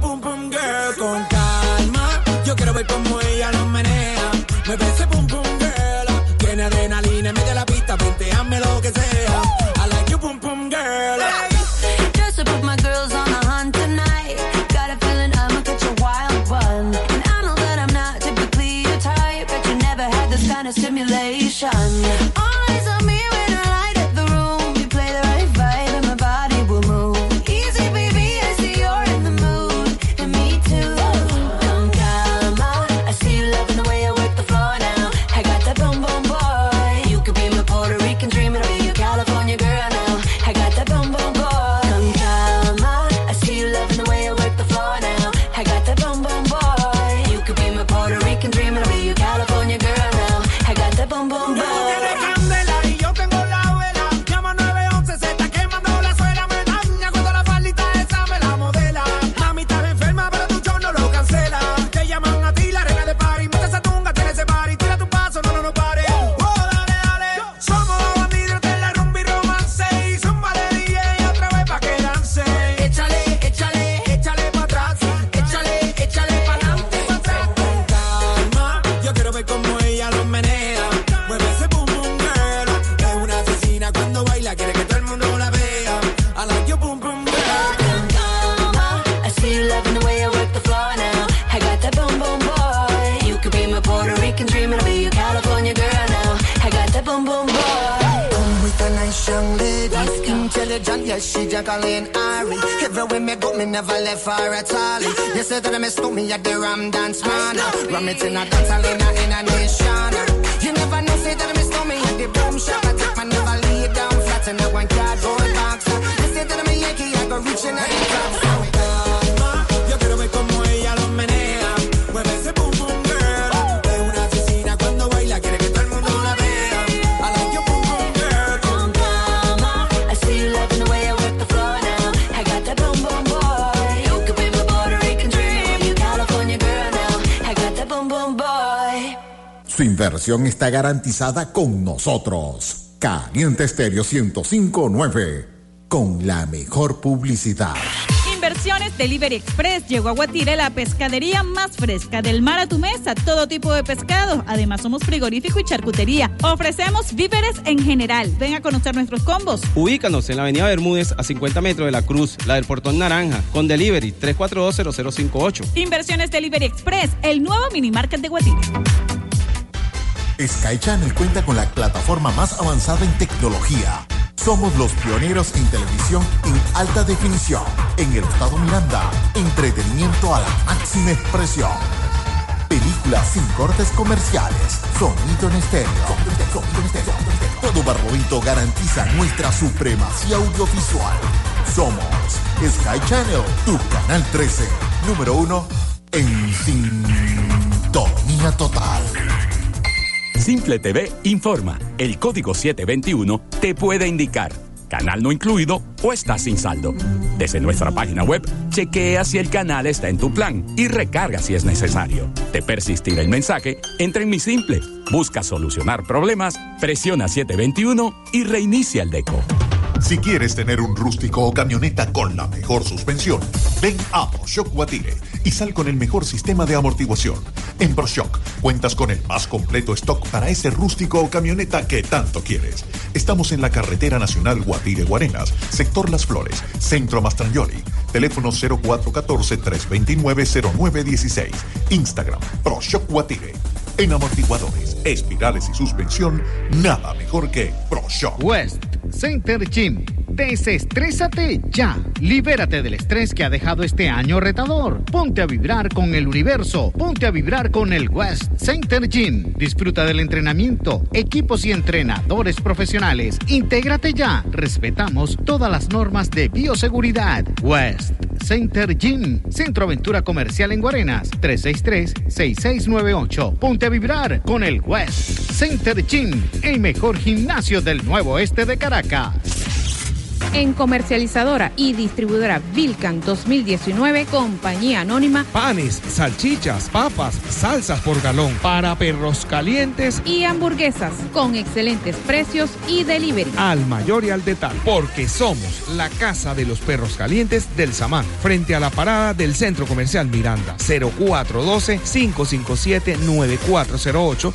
Boom boom girl. Con calma. Yo quiero ver cómo ella lo menea. Mueve ese it and I Está garantizada con nosotros. Caliente Estéreo 1059. Con la mejor publicidad. Inversiones Delivery Express llegó a Guatire, la pescadería más fresca del mar a tu mesa, todo tipo de pescado. Además, somos frigorífico y charcutería. Ofrecemos víveres en general. Ven a conocer nuestros combos. Ubícanos en la avenida Bermúdez a 50 metros de la Cruz, la del Portón Naranja, con delivery 3420058. Inversiones Delivery Express, el nuevo mini market de Guatire. Sky Channel cuenta con la plataforma más avanzada en tecnología. Somos los pioneros en televisión en alta definición. En el estado Miranda, entretenimiento a la máxima expresión. Películas sin cortes comerciales. Sonido en estéreo. Todo Barlovento garantiza nuestra supremacía audiovisual. Somos Sky Channel, tu canal 13, número uno en sintonía total. Simple TV informa. El código 721 te puede indicar canal no incluido o está sin saldo. Desde nuestra página web, chequea si el canal está en tu plan y recarga si es necesario. De persistir el mensaje, entra en Mi Simple, busca solucionar problemas, presiona 721 y reinicia el deco. Si quieres tener un rústico o camioneta con la mejor suspensión, ven a ProShock Guatire y sal con el mejor sistema de amortiguación. En ProShock cuentas con el más completo stock para ese rústico o camioneta que tanto quieres. Estamos en la carretera nacional Guatire-Guarenas, sector Las Flores, Centro Mastrangioli. Teléfono 0414-329-0916. Instagram ProShock Guatire. En amortiguadores, espirales y suspensión, nada mejor que ProShock. West Center Gym. Desestrésate ya. Libérate del estrés que ha dejado este año retador. Ponte a vibrar con el universo. Ponte a vibrar con el West Center Gym. Disfruta del entrenamiento, equipos y entrenadores profesionales. Intégrate ya. Respetamos todas las normas de bioseguridad. West Center Gym. Centro Aventura Comercial en Guarenas. 363-6698. Ponte a vibrar con el West Center Gym. El mejor gimnasio del nuevo este de Caracas. Caracas. En comercializadora y distribuidora Vilcan 2019, compañía anónima. Panes, salchichas, papas, salsas por galón. Para perros calientes. Y hamburguesas con excelentes precios y delivery. al mayor y al detalle, porque somos la casa de los perros calientes del Samán, frente a la parada del Centro Comercial Miranda, 0412-557-9408,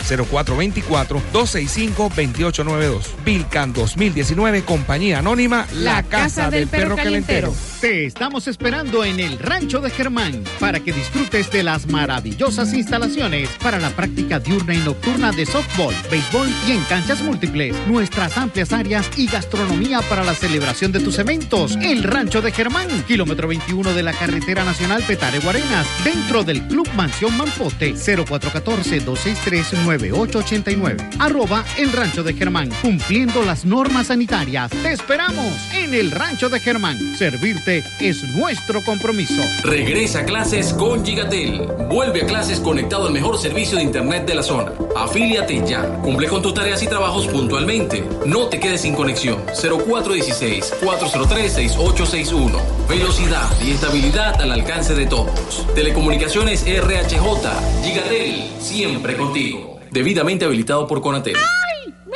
0424-265-2892. Vilcan 2019, compañía anónima, la, casa, del, perro, calentero. Te estamos esperando en el Rancho de Germán para que disfrutes de las maravillosas instalaciones para la práctica diurna y nocturna de softball, béisbol y en canchas múltiples. Nuestras amplias áreas y gastronomía para la celebración de tus eventos. El Rancho de Germán, kilómetro 21 de la carretera nacional Petare Guarenas, dentro del Club Mansión Mampote, 0414-263-9889. Arroba el Rancho de Germán, cumpliendo las normas sanitarias. Te esperamos en el Rancho de Germán. Servirte es nuestro compromiso. Regresa a clases con Gigatel. Vuelve a clases conectado al mejor servicio de internet de la zona. Afíliate ya. Cumple con tus tareas y trabajos puntualmente. No te quedes sin conexión. 0416-403-6861. Velocidad y estabilidad al alcance de todos. Telecomunicaciones RHJ. Gigatel. Siempre contigo. Debidamente habilitado por Conatel.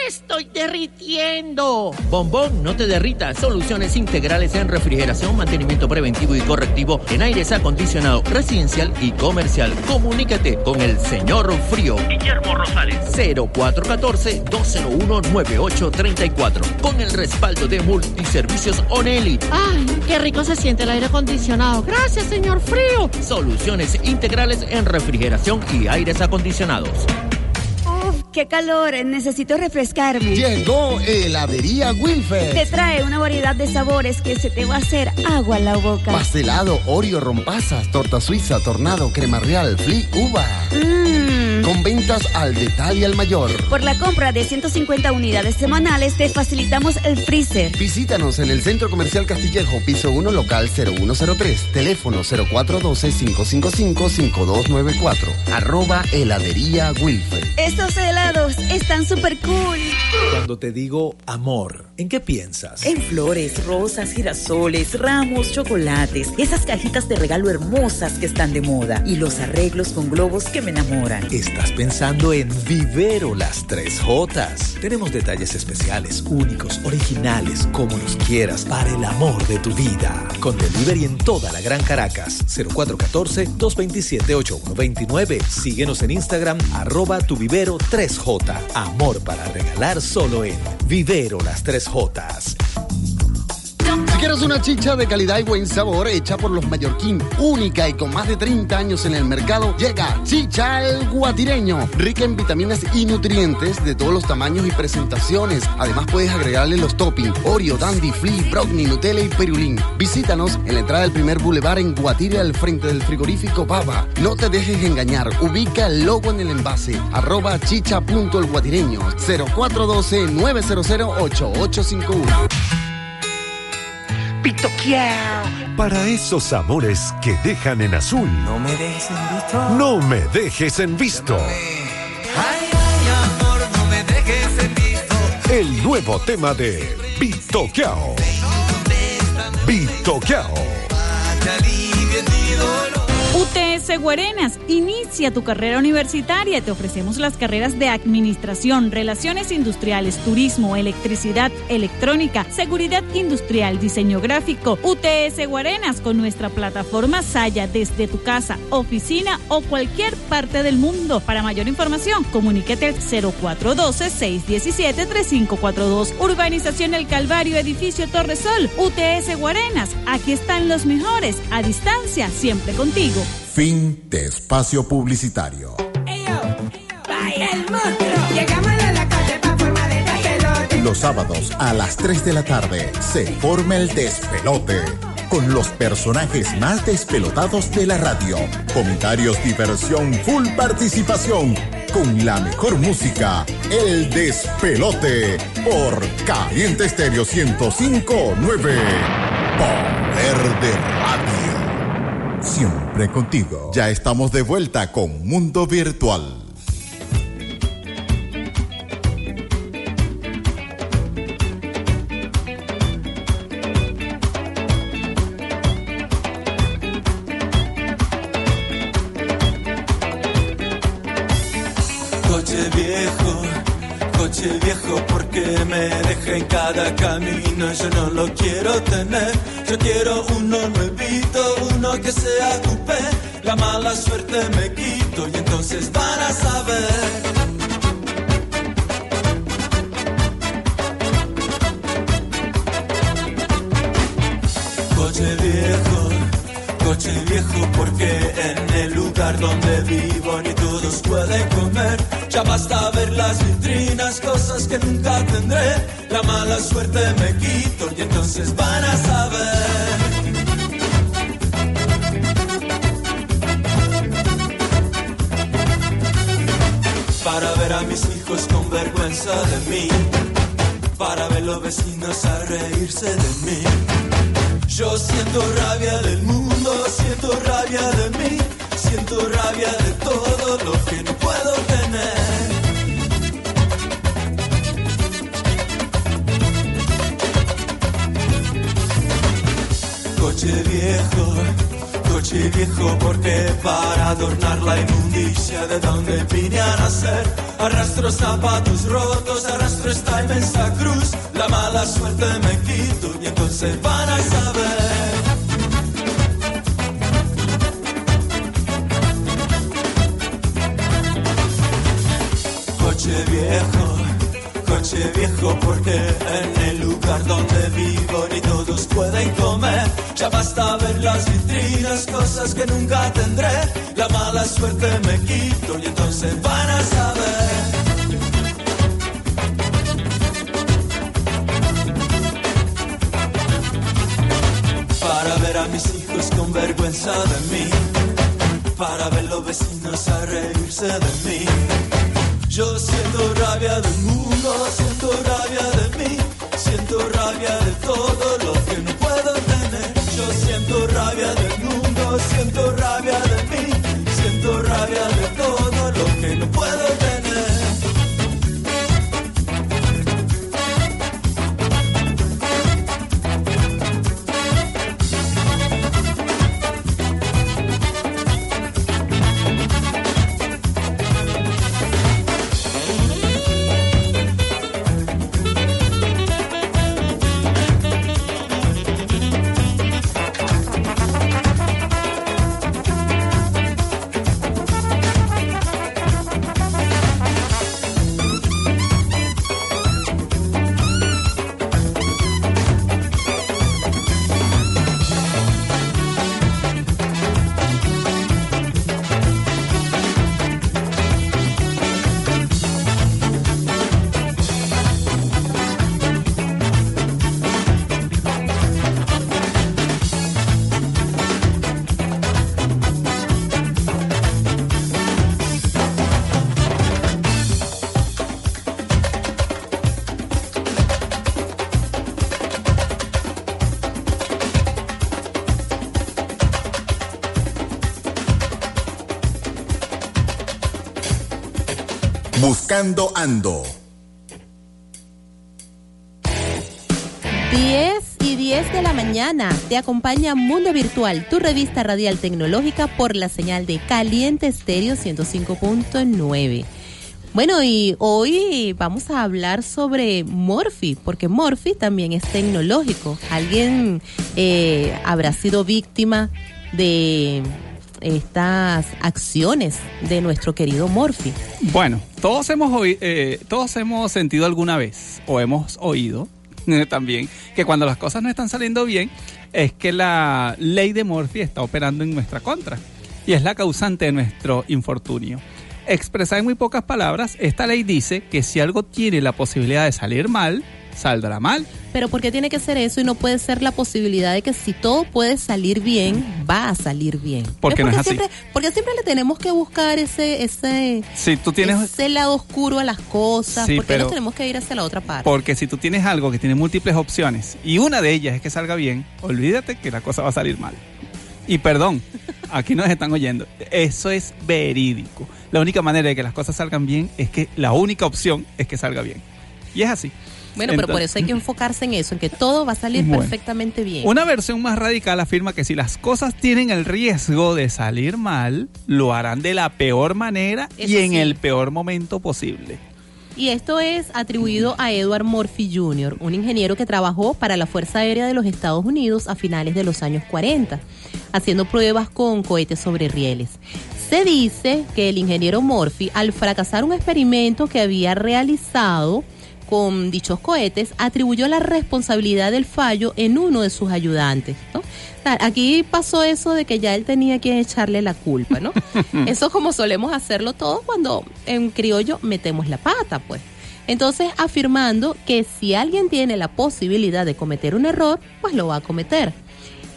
¡Me estoy derritiendo! Bombón, no te derritas. Soluciones integrales en refrigeración, mantenimiento preventivo y correctivo en aires acondicionado residencial y comercial. Comunícate con el señor Frío. Guillermo Rosales. 0414-201-9834. Con el respaldo de Multiservicios Oneli. ¡Ay, qué rico se siente el aire acondicionado! ¡Gracias, señor Frío! Soluciones integrales en refrigeración y aires acondicionados. Qué calor, necesito refrescarme. Llegó Heladería Wilfer. Te trae una variedad de sabores que se te va a hacer agua en la boca. Pastelado, Oreo, rompasas, torta suiza, tornado, crema real, fli, uva. Mmm. Con ventas al detalle al mayor. Por la compra de 150 unidades semanales te facilitamos el freezer. Visítanos en el Centro Comercial Castillejo, piso 1, local 0103, teléfono 0412-555-5294, arroba heladería Wilfer. Estos helados están súper cool. Cuando te digo amor, ¿en qué piensas? En flores, rosas, girasoles, ramos, chocolates, esas cajitas de regalo hermosas que están de moda y los arreglos con globos que me enamoran. Estás pensando en Vivero las 3 Jotas. Tenemos detalles especiales, únicos, originales, como los quieras, para el amor de tu vida. Con delivery en toda la Gran Caracas. 0414-227-8129. Síguenos en Instagram, arroba tu vivero 3J. Amor para regalar solo en Vivero las 3 Jotas. Si quieres una chicha de calidad y buen sabor hecha por los mallorquín, única y con más de 30 años en el mercado, llega Chicha el Guatireño, rica en vitaminas y nutrientes de todos los tamaños y presentaciones. Además puedes agregarle los toppings Oreo, Dandy, Flea, Brownie, Nutella y Perulín. Visítanos en la entrada del primer boulevard en Guatire al frente del frigorífico Baba. No te dejes engañar, ubica el logo en el envase, arroba chicha.elguatireño, 0412 900 8851. Para esos amores que dejan en azul. No me dejes en visto. No me dejes en visto. Ay, ay, amor, no me dejes en visto. El nuevo tema de Bitoqueao. Bitoqueao. UTS Guarenas, inicia tu carrera universitaria. Te ofrecemos las carreras de Administración, Relaciones Industriales, Turismo, Electricidad, Electrónica, Seguridad Industrial, Diseño Gráfico. UTS Guarenas con nuestra plataforma Saya desde tu casa, oficina o cualquier parte del mundo. Para mayor información, comuníquete al 0412-617-3542. Urbanización El Calvario, Edificio Torresol, UTS Guarenas. Aquí están los mejores, a distancia, siempre contigo. Fin de espacio publicitario. ¡Vaya el monstruo! Llegamos a la calle para formar el despelote. Los sábados a las 3 de la tarde se forma el despelote. Con los personajes más despelotados de la radio. Comentarios, diversión, full participación. Con la mejor música. El despelote. Por Caliente Estéreo 1059. Poder de radio. Siempre contigo. Ya estamos de vuelta con Mundo Virtual. Coche viejo, coche viejo, porque me deja en cada camino. Yo no lo quiero tener. Yo quiero uno nuevito, uno que sea coupé. La mala suerte me quito y entonces van a saber. Coche viejo, coche viejo, porque en el lugar donde vivo ni todos pueden comer. Ya basta ver las vitrinas, cosas que nunca tendré. La mala suerte me quito y entonces van a Vecinos a reírse de mí. Yo siento rabia del mundo, siento rabia de mí, siento rabia de todo lo que no puedo tener. Coche viejo, coche viejo, porque para adornar la inmundicia de donde vine a nacer, arrastro zapatos rotos, arrastro esta inmensa cruz, la mala suerte me quito y entonces van a saber. Coche viejo, viejo porque en el lugar donde vivo ni todos pueden comer. Ya basta ver las vitrinas, cosas que nunca tendré. La mala suerte me quito y entonces van a saber. Para ver a mis hijos con vergüenza de mí. Para ver los vecinos a reírse de mí yo siento rabia del mundo, siento rabia de mí, siento rabia de todo lo que no puedo tener. Yo siento rabia del mundo, siento rabia de mí, siento rabia de Buscando Ando. 10 y 10 de la mañana te acompaña Mundo Virtual, tu revista radial tecnológica por la señal de Caliente Estéreo 105.9. Bueno, y hoy vamos a hablar sobre Morphy, porque Morphy también es tecnológico. Alguien eh, habrá sido víctima de estas acciones de nuestro querido Morphy. Bueno, todos hemos, eh, todos hemos sentido alguna vez, o hemos oído también, que cuando las cosas no están saliendo bien, es que la ley de Morphy está operando en nuestra contra y es la causante de nuestro infortunio. Expresada en muy pocas palabras, esta ley dice que si algo tiene la posibilidad de salir mal, saldrá mal. Pero ¿por qué tiene que ser eso y no puede ser la posibilidad de que si todo puede salir bien, va a salir bien? Porque no es así. Siempre, porque siempre le tenemos que buscar ese, ese, Si tú tienes ese lado oscuro a las cosas, Sí, porque nos tenemos que ir hacia la otra parte. Porque si tú tienes algo que tiene múltiples opciones y una de ellas es que salga bien, olvídate que la cosa va a salir mal. Y perdón, aquí nos están oyendo. Eso es verídico. La única manera de que las cosas salgan bien es que la única opción es que salga bien. Y es así. Bueno, pero por eso hay que enfocarse en eso, en que todo va a salir Bueno. perfectamente bien. Una versión más radical afirma que si las cosas tienen el riesgo de salir mal, lo harán de la peor manera y en sí. el peor momento posible. Y esto es atribuido a Edward Murphy Jr., un ingeniero que trabajó para la Fuerza Aérea de los Estados Unidos a finales de los años 40, haciendo pruebas con cohetes sobre rieles. Se dice que el ingeniero Murphy, al fracasar un experimento que había realizado con dichos cohetes, atribuyó la responsabilidad del fallo en uno de sus ayudantes. Aquí pasó eso de que ya él tenía que echarle la culpa, ¿no? Eso como solemos hacerlo todos cuando en criollo metemos la pata, pues. Entonces, afirmando que si alguien tiene la posibilidad de cometer un error, pues lo va a cometer.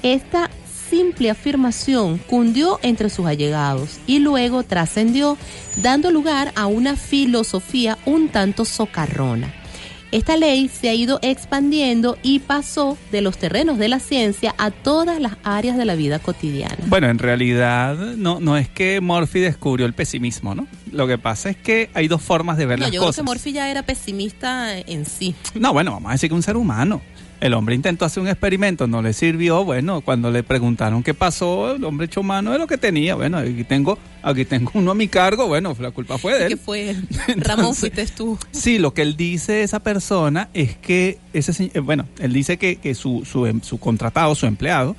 Esta simple afirmación cundió entre sus allegados y luego trascendió, dando lugar a una filosofía un tanto socarrona. Esta ley se ha ido expandiendo y pasó de los terrenos de la ciencia a todas las áreas de la vida cotidiana. Bueno, en realidad no, no es que Murphy descubrió el pesimismo, ¿no? Lo que pasa es que hay dos formas de ver No, las yo creo cosas. que Morphy ya era pesimista en sí. No, bueno, vamos a decir que un ser humano. El hombre intentó hacer un experimento, no le sirvió. Bueno, cuando le preguntaron qué pasó, el hombre echó mano de lo que tenía. Bueno, aquí tengo, aquí tengo uno a mi cargo. Bueno, la culpa fue de él. fue él. Ramón, fuiste tú. Sí, lo que él dice esa persona es que ese se- eh, bueno, él dice que, que su, su, em- su contratado, su empleado,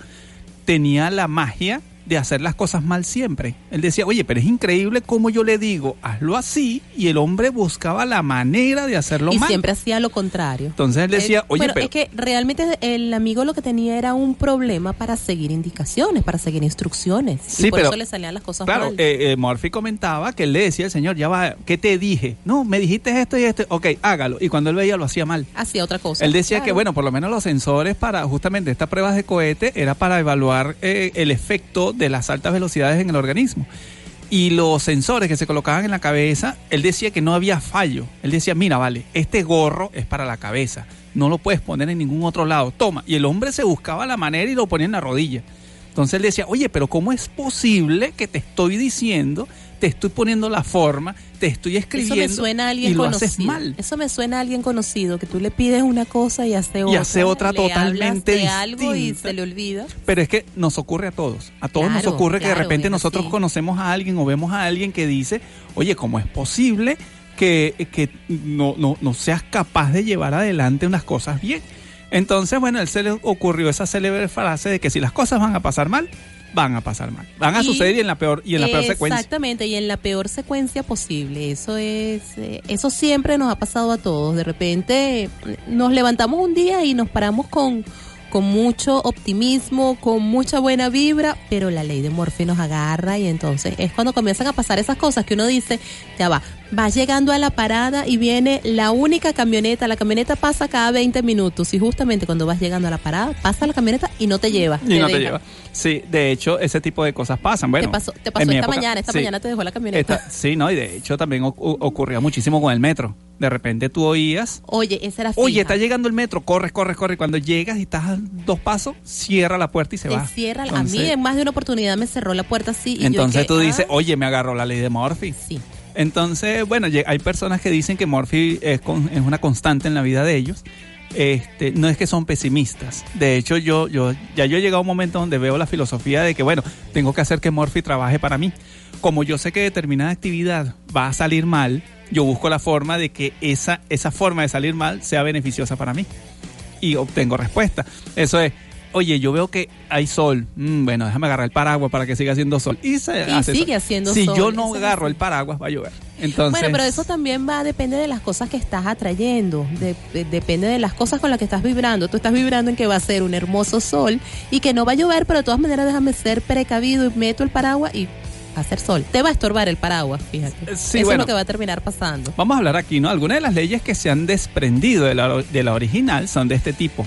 tenía la magia de hacer las cosas mal siempre. Él decía, oye, pero es increíble cómo yo le digo, hazlo así, y el hombre buscaba la manera de hacerlo y mal. siempre hacía lo contrario. Entonces él decía, Eh, oye, bueno, pero... es que realmente el amigo lo que tenía era un problema para seguir indicaciones, para seguir instrucciones. Sí, y por pero- eso le salían las cosas Claro, mal. eh, eh, Murphy comentaba que él le decía al señor, ya va, ¿qué te dije? No, me dijiste esto y esto, ok, hágalo. Y cuando él veía lo hacía mal. Hacía otra cosa. Él decía Claro. que, bueno, por lo menos los sensores para justamente estas pruebas de cohete era para evaluar eh, el efecto de las altas velocidades en el organismo. Y los sensores que se colocaban en la cabeza, él decía que no había fallo. Él decía, mira, vale, este gorro es para la cabeza. No lo puedes poner en ningún otro lado. Toma. Y el hombre se buscaba la manera y lo ponía en la rodilla. Entonces él decía, oye, pero ¿cómo es posible que te estoy diciendo, te estoy poniendo la forma, te estoy Eso escribiendo me suena a alguien y lo conocido. haces mal? Eso me suena a alguien conocido, que tú le pides una cosa y hace otra. hace otra le totalmente de algo y distinta. se le olvida. Pero es que nos ocurre a todos. A todos nos ocurre que de repente nosotros así. conocemos a alguien o vemos a alguien que dice, oye, ¿cómo es posible que, que no, no, no seas capaz de llevar adelante unas cosas bien? Entonces, bueno, a él se le ocurrió esa célebre frase de que si las cosas van a pasar mal, van a pasar mal. Van a Y- suceder y en la peor, y en la peor secuencia. Exactamente, y en la peor secuencia posible. Eso es, eh, eso siempre nos ha pasado a todos. De repente nos levantamos un día y nos paramos con, con mucho optimismo, con mucha buena vibra, pero la ley de Morphy nos agarra y entonces es cuando comienzan a pasar esas cosas que uno dice, ya va, vas llegando a la parada y viene la única camioneta, la camioneta pasa cada 20 minutos y justamente cuando vas llegando a la parada, pasa la camioneta y no te lleva. Y no te lleva. Sí, de hecho, ese tipo de cosas pasan. Bueno, te pasó, te esta época, mañana, esta sí. mañana te dejó la camioneta. Esta- sí, no, y de hecho también ocu- ocurría muchísimo con el metro. De repente tú oías Oye, esa era Oye, está llegando el metro, corres, corres, corres. Cuando llegas y estás a dos pasos, cierra la puerta y se Te va. cierra, a mí en más de una oportunidad me cerró la puerta así. Y Entonces yo tú dices, ah, oye, me agarró la ley de Murphy. Sí. Entonces, bueno, hay personas que dicen que Murphy es, con- es una constante en la vida de ellos. Este, no es que son pesimistas. De hecho, yo, yo, ya yo he llegado a un momento donde veo la filosofía de que, bueno, tengo que hacer que Murphy trabaje para mí. Como yo sé que determinada actividad va a salir mal, yo busco la forma de que esa, esa forma de salir mal sea beneficiosa para mí. Y obtengo respuesta. Eso es, oye, yo veo que hay sol. Mm, bueno, déjame agarrar el paraguas para que siga haciendo sol. Y, se Y hace sigue sol. haciendo si sol, yo no agarro el paraguas, va a llover. Entonces, Bueno, pero eso también va, depende de las cosas que estás atrayendo, de- de- depende de las cosas con las que estás vibrando. Tú estás vibrando en que va a ser un hermoso sol y que no va a llover, pero de todas maneras déjame ser precavido y meto el paraguas y ser sol. Te va a estorbar el paraguas, fíjate. Eh, sí, Eso bueno. es lo que va a terminar pasando. Vamos a hablar aquí, ¿no? Algunas de las leyes que se han desprendido de la, de la original son de este tipo.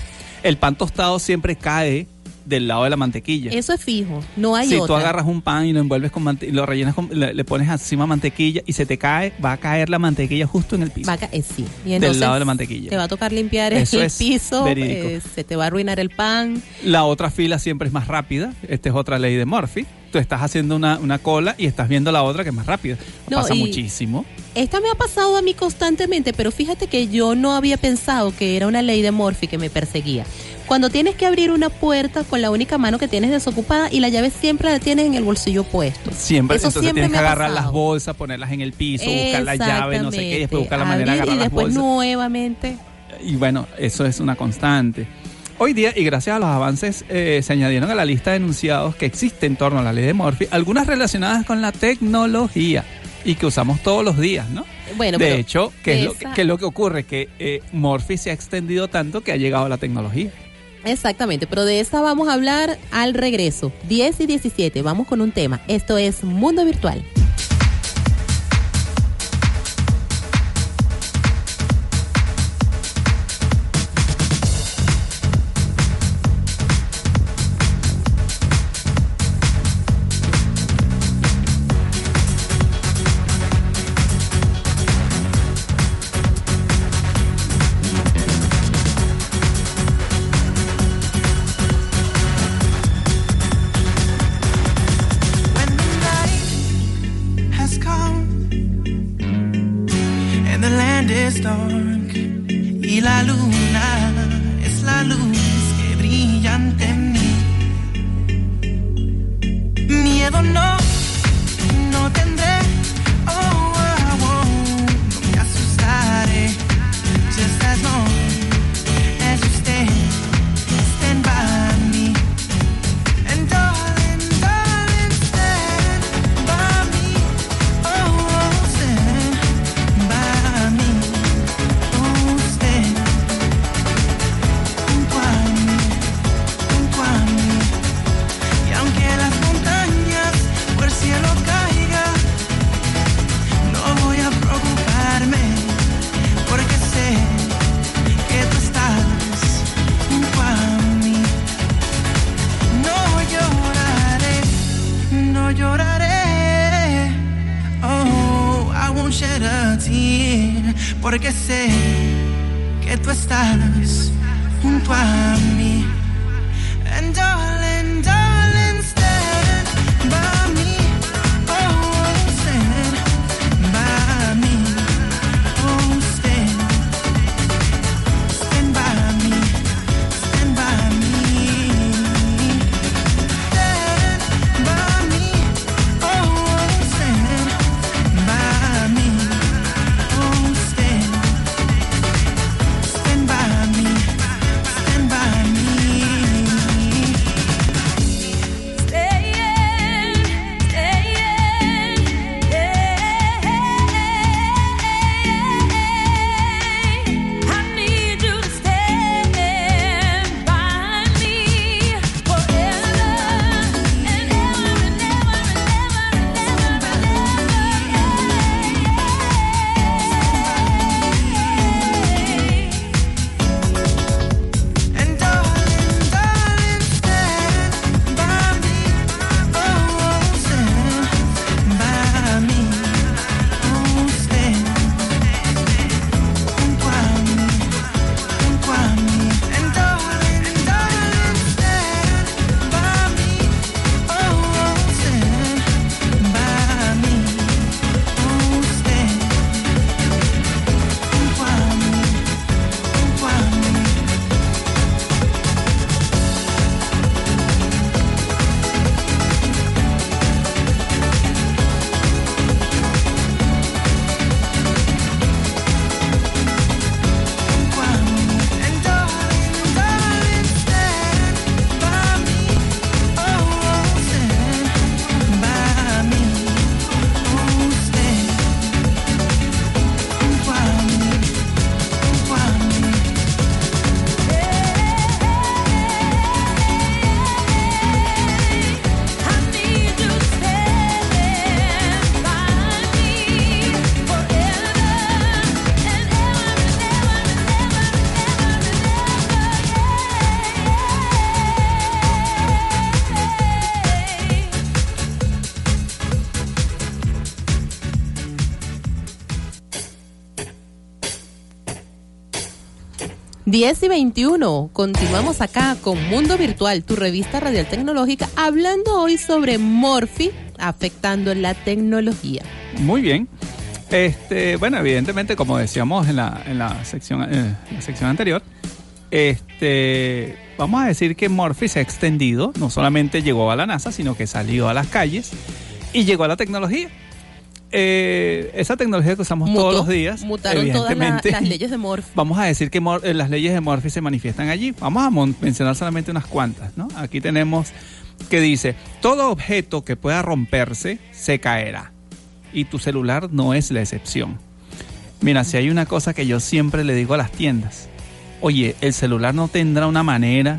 El pan tostado siempre cae del lado de la mantequilla. Eso es fijo, no hay si otra. tú agarras un pan y lo envuelves con mante- y lo rellenas con, le, le pones encima mantequilla y se te cae, va a caer la mantequilla justo en el piso. Va a ca- eh, sí. Y Del lado de la mantequilla. Te va a tocar limpiar Eso el es piso, eh, se te va a arruinar el pan. La otra fila siempre es más rápida. Esta es otra ley de Murphy. Tú estás haciendo una, una cola y estás viendo la otra que es más rápida. No, Pasa muchísimo. Esta me ha pasado a mí constantemente, pero fíjate que yo no había pensado que era una ley de Morphy que me perseguía. Cuando tienes que abrir una puerta con la única mano que tienes desocupada y la llave siempre la tienes en el bolsillo puesto. Siempre, Eso entonces siempre tienes me que agarrar las bolsas, ponerlas en el piso, buscar la llave, no sé qué, y después buscar la manera de Abrir agarrar y las después bolsas. nuevamente. Y bueno, eso es una constante. Hoy día, y gracias a los avances, eh, se añadieron a la lista de enunciados que existe en torno a la ley de Murphy, algunas relacionadas con la tecnología y que usamos todos los días, ¿no? Bueno, de hecho, ¿qué de es, lo, que- qué es lo que ocurre? Que eh, Murphy se ha extendido tanto que ha llegado a la tecnología. Exactamente, pero de esa vamos a hablar al regreso. 10 y 17, vamos con un tema. Esto es Mundo Virtual. Y la luna es la luz que brilla ante mí. Miedo no 10 y 21. Continuamos acá con Mundo Virtual, tu revista radial tecnológica, hablando hoy sobre Morphy afectando la tecnología. Muy bien. Este, bueno, evidentemente, como decíamos en la, en la sección, eh, la sección anterior, este, vamos a decir que Morphy se ha extendido, no solamente llegó a la NASA, sino que salió a las calles y llegó a la tecnología. Eh, esa tecnología que usamos Mutó, todos los días, Mutaron todas la- las leyes de Morphy. Vamos a decir que Mor- eh, las leyes de Morphy se manifiestan allí. Vamos a mencionar solamente unas cuantas, ¿no? Aquí tenemos que dice, todo objeto que pueda romperse se caerá. Y tu celular no es la excepción. Mira, si hay una cosa que yo siempre le digo a las tiendas, oye, el celular no tendrá una manera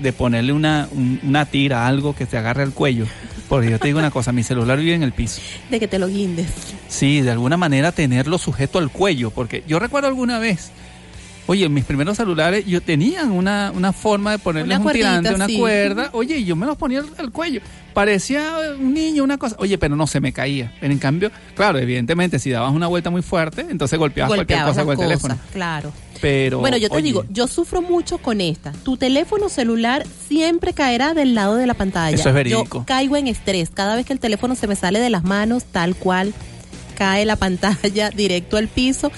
de ponerle una, un- una tira, algo que te agarre al cuello. Porque yo te digo una cosa, mi celular vive en el piso. De que te lo guindes. Sí, de alguna manera tenerlo sujeto al cuello, porque yo recuerdo alguna vez, oye, en mis primeros celulares yo tenía una, una forma de ponerle Una un tirante, una sí. cuerda, oye, y yo me los ponía al, al cuello. Parecía un niño, una cosa, oye, pero no se me caía. Pero en cambio, claro, evidentemente, si dabas una vuelta muy fuerte, entonces golpeabas, cualquier Golpeabas cosa las con el cosas, teléfono. claro. Pero, Bueno, yo te oye, digo, yo sufro mucho con esta. Tu teléfono celular siempre caerá del lado de la pantalla. Eso es verídico. Yo caigo en estrés. Cada vez que el teléfono se me sale de las manos, tal cual, cae la pantalla directo al piso.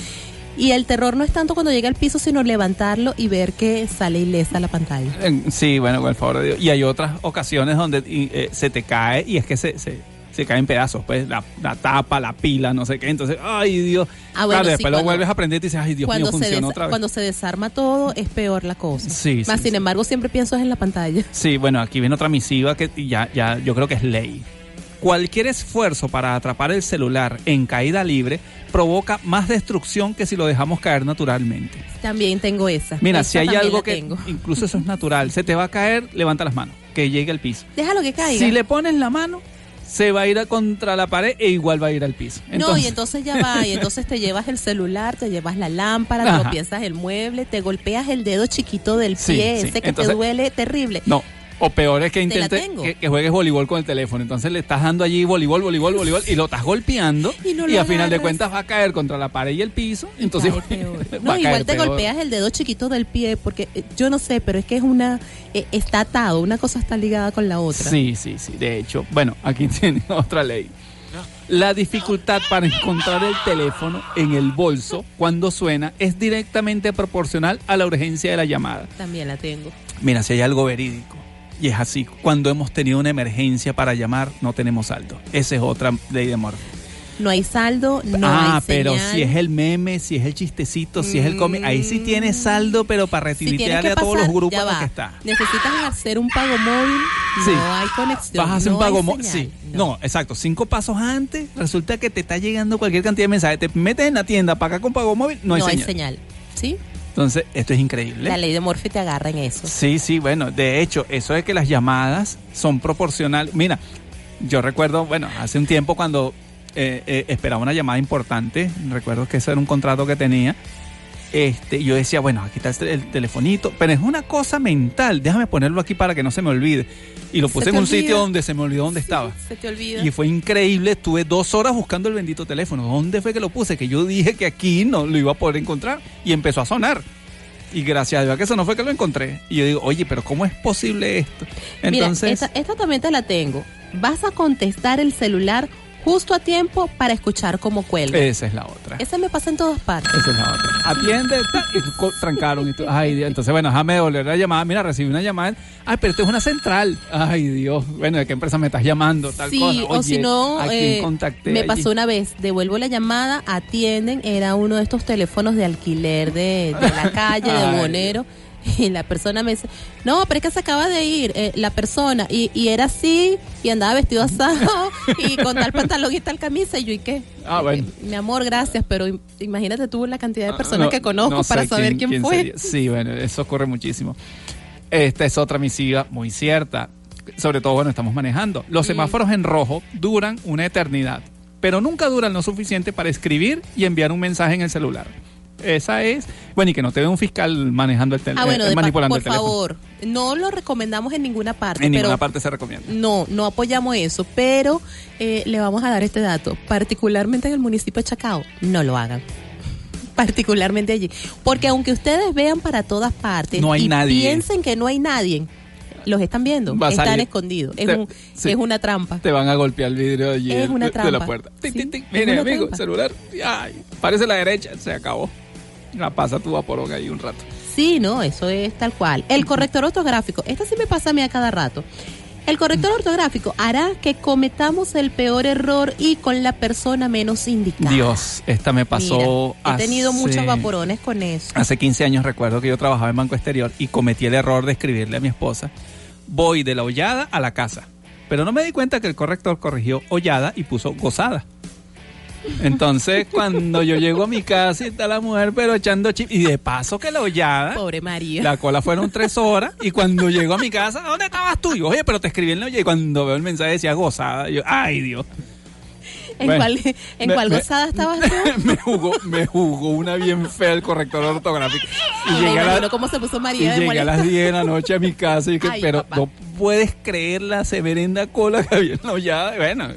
Y el terror no es tanto cuando llega al piso, sino levantarlo y ver que sale ilesa la pantalla. En- Sí, bueno, con el favor de Dios. Y hay otras ocasiones donde eh, se te cae y es que se, se, se cae en pedazos, pues la, la tapa, la pila, no sé qué. Entonces, ay Dios. Ah, bueno, claro, sí, después lo vuelves a aprender y dices, ay Dios mío, funciona otra vez. cuando se desarma todo, es peor la cosa. Sí, Más sí, sin embargo, siempre pienso en la pantalla. Sí, bueno, aquí viene otra misiva que ya, ya yo creo que es ley. Cualquier esfuerzo para atrapar el celular en caída libre provoca más destrucción que si lo dejamos caer naturalmente. También tengo esa. Mira, Esa si hay algo que tengo. incluso eso es natural, se te va a caer, levanta las manos, que llegue al piso. Déjalo que caiga. Si le pones la mano, se va a ir a contra la pared e igual va a ir al piso. no, y entonces ya va, y entonces te llevas el celular, te llevas la lámpara, Ajá. te piensas el mueble, te golpeas el dedo chiquito del pie, sí. ese que Entonces- te duele terrible. No. O peor es que intentes que, que juegues voleibol con el teléfono. Entonces le estás dando allí voleibol, voleibol, voleibol y lo estás golpeando. Y no a final de cuentas va a caer contra la pared y el piso. Entonces peor. No, igual te peor. golpeas el dedo chiquito del pie porque eh, yo no sé, pero es que es una eh, está atado, una cosa está ligada con la otra. Sí, sí, sí. De hecho, bueno, aquí tiene otra ley. La dificultad para encontrar el teléfono en el bolso cuando suena es directamente proporcional a la urgencia de la llamada. También la tengo. Mira, si hay algo verídico. Y es así, cuando hemos tenido una emergencia para llamar, no tenemos saldo. Esa es otra ley de Morphy. No hay saldo, no ah, hay pero señal. si es el meme, si es el chistecito, si es el cómic, ahí sí tienes saldo, pero para Si retuitearle que a todos pasar, los grupos en los que está. Necesitas hacer un pago móvil, Sí. no hay conexión. Vas a hacer no un pago hay móvil. Sí. No. exacto. Cinco pasos antes, resulta que te está llegando cualquier cantidad de mensajes. Te metes en la tienda, pagas con pago móvil, no hay señal. señal. ¿Sí? Entonces, esto es increíble. La ley de Morphy te agarra en eso. Sí, sí, bueno, de hecho, eso de que las llamadas son proporcionales. Mira, yo recuerdo, bueno, hace un tiempo cuando eh, eh, esperaba una llamada importante, recuerdo que ese era un contrato que tenía. Este, yo decía, bueno, aquí está el, tel- el telefonito, pero es una cosa mental, déjame ponerlo aquí para que no se me olvide. Y lo Se puse en un olvida. sitio donde se me olvidó dónde estaba. Se te olvida. Y fue increíble, estuve dos horas buscando el bendito teléfono. ¿Dónde fue que lo puse? Que yo dije que aquí no lo iba a poder encontrar y empezó a sonar. Y gracias a Dios que eso no fue que lo encontré. Y yo digo, oye, pero ¿cómo es posible esto? Entonces, Mira, esta, esta también te la tengo. Vas a contestar el celular justo a tiempo para escuchar cómo cuelga. esa es la otra. Esa me pasa en todas partes. Esa es la otra. Atiende, y trancaron. Y tú, ay, Dios. Entonces, bueno, déjame devolver la llamada. Mira, recibí una llamada. Ay, pero esto es una central. Ay, Dios. Bueno, ¿de qué empresa me estás llamando? Tal Sí, cosa. o si no, ¿a quién eh, me allí? pasó una vez, devuelvo la llamada, atienden, era uno de estos teléfonos de alquiler de, de la calle, de. Bonero, y la persona me dice, no, pero es que se acaba de ir eh, la persona, y, y era así, y andaba vestido asado, y con tal pantalón y tal camisa, y yo, ¿y qué? Ah, bueno. Mi amor, gracias, pero im- imagínate tú la cantidad de personas No, que conozco no sé para saber quién, fue. sería. Sí, bueno, eso ocurre muchísimo. Esta es otra misiva muy cierta. Sobre todo, bueno, estamos manejando. Los Mm. semáforos en rojo duran una eternidad, pero nunca duran lo suficiente para escribir y enviar un mensaje en el celular. Esa es, bueno, y que no te ve un fiscal manejando el teléfono, Ah, bueno, pa- manipulando por el teléfono. favor, no lo recomendamos en ninguna parte, En pero ninguna parte se recomienda. No, no apoyamos eso, pero eh, le vamos a dar este dato. Particularmente en el municipio de Chacao, no lo hagan. Particularmente allí. Porque aunque ustedes vean para todas partes No hay y nadie. piensen que no hay nadie, los están viendo, están escondidos. Es, Te- un- sí. es una trampa. Te van a golpear el vidrio allí Es de- una de, de la puerta. Sí, tic, tic. es Mire, amigo, trampa. celular. Ay, parece la derecha, se acabó. La pasa tu vaporón ahí un rato. Sí, no, eso es tal cual. El corrector ortográfico, esto sí me pasa a mí a cada rato. El corrector ortográfico hará que cometamos el peor error y con la persona menos indicada. Dios, esta me pasó. Mira, he tenido muchos vaporones con eso. Hace 15 años recuerdo que yo trabajaba en Banco Exterior y cometí el error de escribirle a mi esposa, voy de la hollada a la casa. Pero no me di cuenta que el corrector corrigió hollada y puso gozada. Entonces, cuando yo llego a mi casa y está la mujer pero echando chip, y de paso que la hollada, Pobre María. la cola fueron tres horas, y cuando llego a mi casa, ¿dónde estabas tú? Y yo, oye, pero te escribí en la hollada, y cuando veo el mensaje decía gozada, yo, ay Dios. ¿En Bueno, cuál, en me- cuál me- gozada estabas tú? me jugó, me jugó una bien fea el corrector ortográfico. Y llegué a la- cómo se puso y María de llegué a las molesta. 10 de la noche a mi casa y Ay, pero papá. no puedes creer la severenda cola que había en la hollada. Bueno,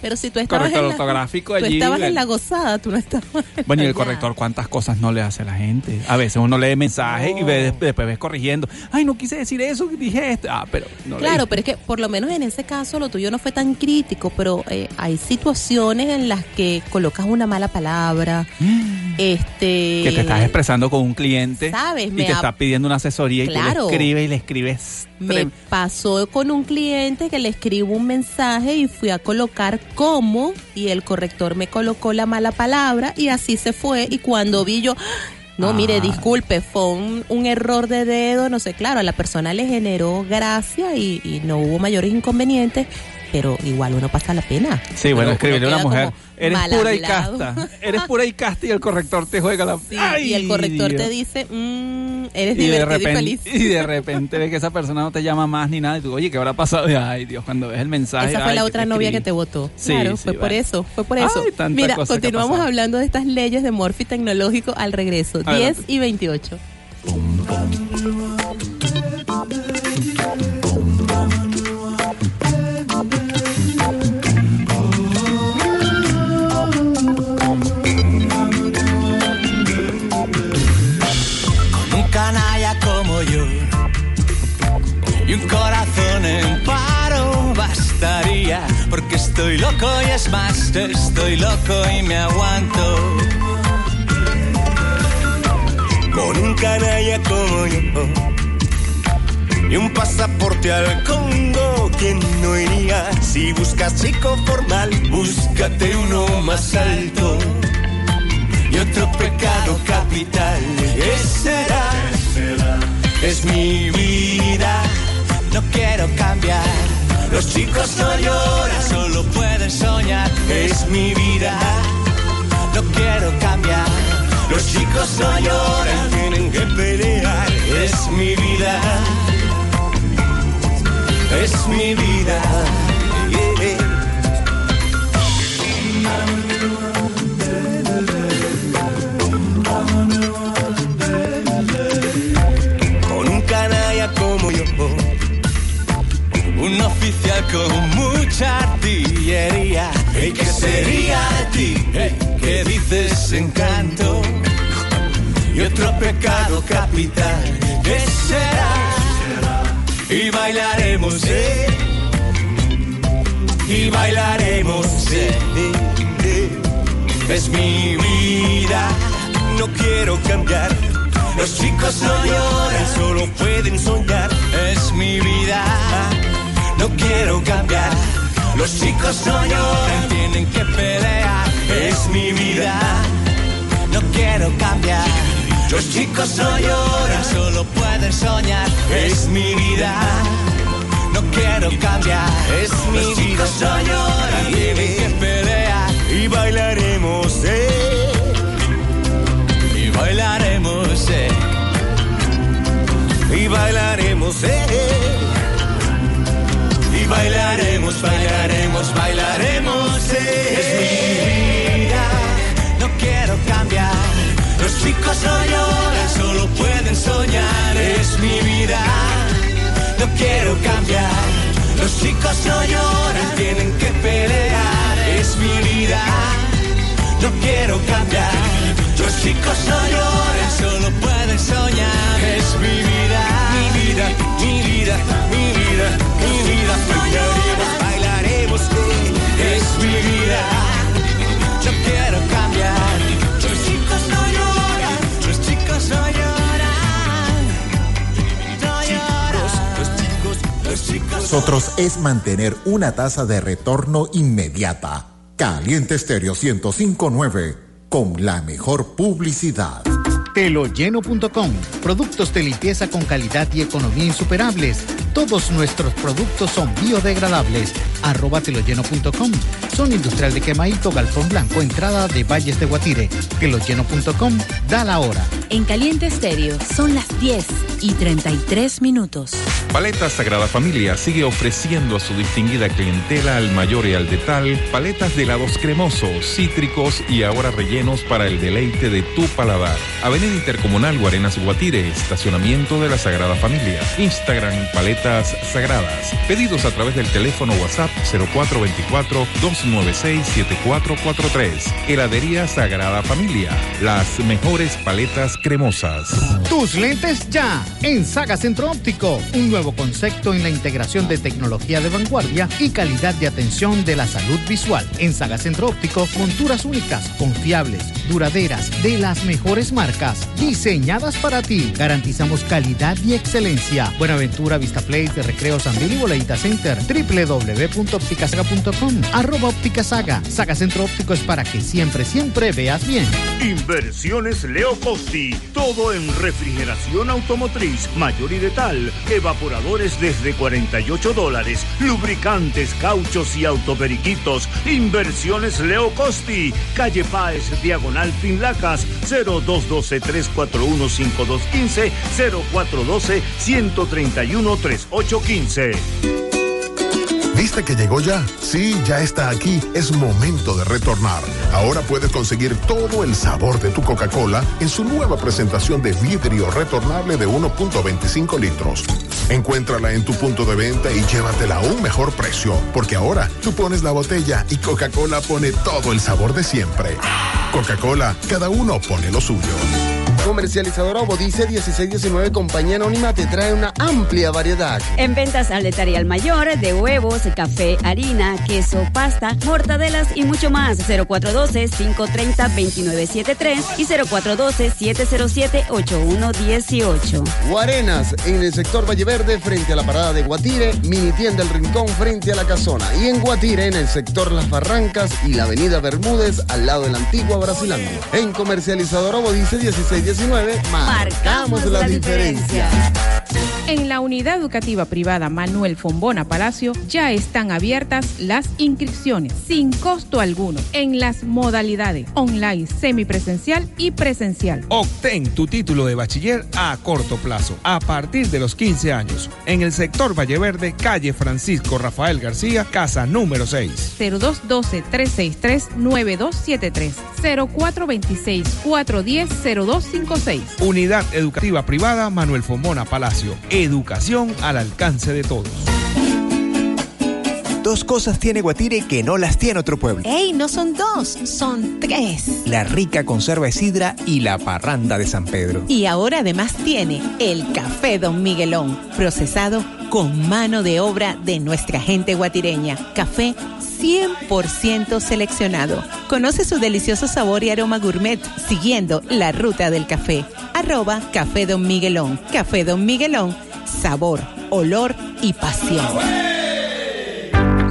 Pero si tú estabas, corrector en la, ortográfico tú allí. estabas en bueno. la gozada, tú no estabas en Bueno, y el corrector, ¿cuántas cosas no le hace a la gente? A veces uno lee mensajes y ve- después ves corrigiendo. Ay, no quise decir eso, dije esto. Ah, pero no Claro, leí. pero es que por lo menos en ese caso lo tuyo no fue tan crítico, pero eh, hay situaciones en las que colocas una mala palabra, este... Que te estás expresando con un cliente ¿Sabes? y Me te ha- está pidiendo una asesoría y Claro. tú le escribes y le escribes. Me pasó con un cliente que le escribo un mensaje y fui a colocar cómo y el corrector me colocó la mala palabra y así se fue y cuando vi yo, no, mire, Ah. disculpe, fue un, un error de dedo, no sé, claro, a la persona le generó gracia y, y no hubo mayores inconvenientes, pero igual uno pasa la pena. Sí, bueno, escribirle a una mujer. Eres pura y casta. Eres pura y casta y el corrector te juega la. Sí, ¡Ay, y el corrector te dice, mm, eres y de divertido y repente feliz. y de repente ves que esa persona no te llama más ni nada y tú oye qué habrá pasado Y, ay Dios cuando ves el mensaje Esa fue ay, la otra novia escribí. que te votó. Sí, claro, sí, fue por eso, fue por eso. Ay, Mira, continuamos hablando de estas leyes de Morphy tecnológico al regreso, 10 Adelante. y 28. Estoy loco y es más, estoy loco y me aguanto. Con un canalla como yo y un pasaporte al Congo, ¿quién no iría? Si buscas chico formal, búscate uno más alto. Y otro pecado capital, ¿qué será? Es mi vida, no quiero cambiar. Los chicos no lloran, solo pueden soñar. Es mi vida, no quiero cambiar. Los chicos no lloran, tienen que pelear. Es mi vida, es mi vida. yeah. Con mucha artillería. Hey, ¿Qué sería de ti? Hey, ¿Qué dices encanto? Y otro pecado capital, ¿qué será? Y bailaremos, eh. Y bailaremos, eh. Es mi vida, no quiero cambiar. Los chicos no lloran, solo pueden soñar. Es mi vida, no quiero cambiar. Los chicos no lloran, tienen que pelear. Es mi vida, no quiero cambiar. Los chicos no lloran, solo pueden soñar. Es mi vida, no quiero cambiar. Es mi Los chicos no lloran, tienen que pelear. Y bailaremos, eh. Y bailaremos, eh. Y bailaremos, eh. Bailaremos, bailaremos, bailaremos, eh. Es mi vida, no quiero cambiar. Los chicos no lloran, solo pueden soñar. Es mi vida, no quiero cambiar. Los chicos no lloran, tienen que pelear. Es mi vida, no quiero cambiar. Los chicos no lloran, solo pueden soñar. Es mi vida, vida, mi vida, mi vida, mi vida. Bailaremos, bailaremos, eh. es mi vida. Yo quiero cambiar. Los chicos no lloran, los chicos no lloran. Nosotros es mantener una tasa de retorno inmediata. Caliente Estéreo 1059 con la mejor publicidad. Teloyeno.com. Productos de limpieza con calidad y economía insuperables. Todos nuestros productos son biodegradables. Arroba teloyeno.com. Son industrial de quemadito, galpón blanco, entrada de Valles de Guatire. Teloyeno.com. Da la hora. En Caliente Estéreo son las 10 y 33 minutos. Paletas Sagrada Familia sigue ofreciendo a su distinguida clientela al mayor y al detal paletas de helados cremosos, cítricos y ahora rellenos para el deleite de tu paladar. Avenida Intercomunal Guarenas Guatire, estacionamiento de la Sagrada Familia. Instagram Paletas Sagradas. Pedidos a través del teléfono WhatsApp 0424-296-7443. Heladería Sagrada Familia. Las mejores paletas cremosas. Tus lentes ya en Saga Centro Óptico. Un nuevo concepto en la integración de tecnología de vanguardia y calidad de atención de la salud visual. En Saga Centro Óptico, monturas únicas, confiables, duraderas, de las mejores marcas, diseñadas para ti. Garantizamos calidad y excelencia. Buenaventura, Vista Place, de Recreo San Bill y Boleita Center. www.opticasaga.com. Arroba Óptica Saga. Centro Óptico es para que siempre, siempre veas bien. Inversiones Leo Costi. Todo en refrigeración automotriz, mayor y de tal. Evaporadores desde 48 dólares. Lubricantes, cauchos y autoperiquitos. Inversiones Leo Costi. Calle Páez, Diagonal Finlacas. 0212-341-5215. 0412-131-3815. ¿Viste que llegó ya? Sí, ya está aquí. Es momento de retornar. Ahora puedes conseguir todo el sabor de tu Coca-Cola en su nueva presentación de vidrio retornable de 1.25 litros. Encuéntrala en tu punto de venta y llévatela a un mejor precio, porque ahora tú pones la botella y Coca-Cola pone todo el sabor de siempre. Coca-Cola, cada uno pone lo suyo. Comercializadora Obodice 1619 Compañía Anónima te trae una amplia variedad. En ventas al mayor de huevos, café, harina, queso, pasta, mortadelas y mucho más. 0412-530-2973 y 0412-707-8118. Guarenas en el sector Valle Verde frente a la parada de Guatire, mini tienda El Rincón frente a la casona y en Guatire en el sector Las Barrancas y la avenida Bermúdez al lado de la antigua Brasilandia. En comercializador Obodice 1619 marcamos la diferencia. En la unidad educativa privada Manuel Fombona Palacio ya están abiertas las inscripciones sin costo alguno en las modalidades online, semipresencial y presencial. Obtén tu título de bachiller a corto plazo, a partir de los 15 años, en el sector Valle Verde, calle Francisco Rafael García, casa número 6. 0212-363-9273, 0426-410-0256. Unidad educativa privada Manuel Fombona Palacio. Educación al alcance de todos. Dos cosas tiene Guatire que no las tiene otro pueblo. ¡Ey! No son dos, son tres. La rica conserva de sidra y la parranda de San Pedro. Y ahora además tiene el café Don Miguelón, procesado con mano de obra de nuestra gente guatireña. Café 100% seleccionado. Conoce su delicioso sabor y aroma gourmet siguiendo la ruta del café. Arroba Café Don Miguelón. Café Don Miguelón. Sabor, olor y pasión.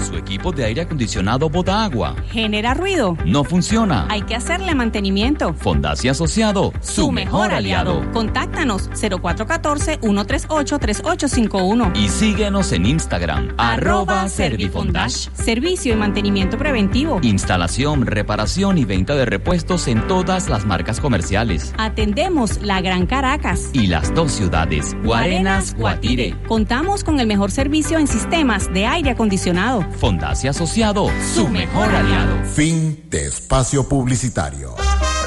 Su equipo de aire acondicionado bota agua. ¿Genera ruido? No funciona. Hay que hacerle mantenimiento. Fondacia Asociado, su, mejor aliado. Contáctanos 0414-138-3851. Y síguenos en Instagram, arroba Servifondash. Servicio y mantenimiento preventivo. Instalación, reparación y venta de repuestos en todas las marcas comerciales. Atendemos la Gran Caracas. Y las dos ciudades, Guarenas, Guatire. Contamos con el mejor servicio en sistemas de aire acondicionado. Fondacia Asociado, su mejor aliado. Fin de espacio publicitario.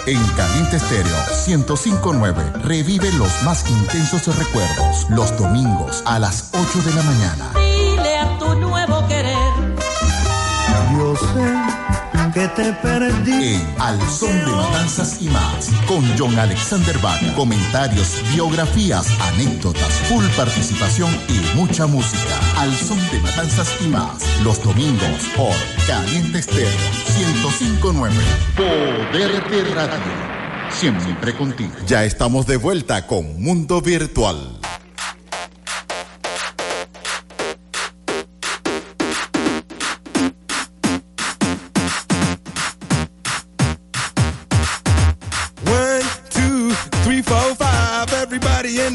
En Caliente Estéreo 1059 revive los más intensos recuerdos los domingos a las 8 de la mañana. Dile a tu nuevo querer. Yo sé que te perdí. En Al Son de Matanzas y más, con John Alexander Vaga. Comentarios, biografías, anécdotas, full participación y mucha música. Al Son de Matanzas y más, los domingos por Caliente Estéreo 1059. Poder de Radio. Siempre contigo. Ya estamos de vuelta con Mundo Virtual.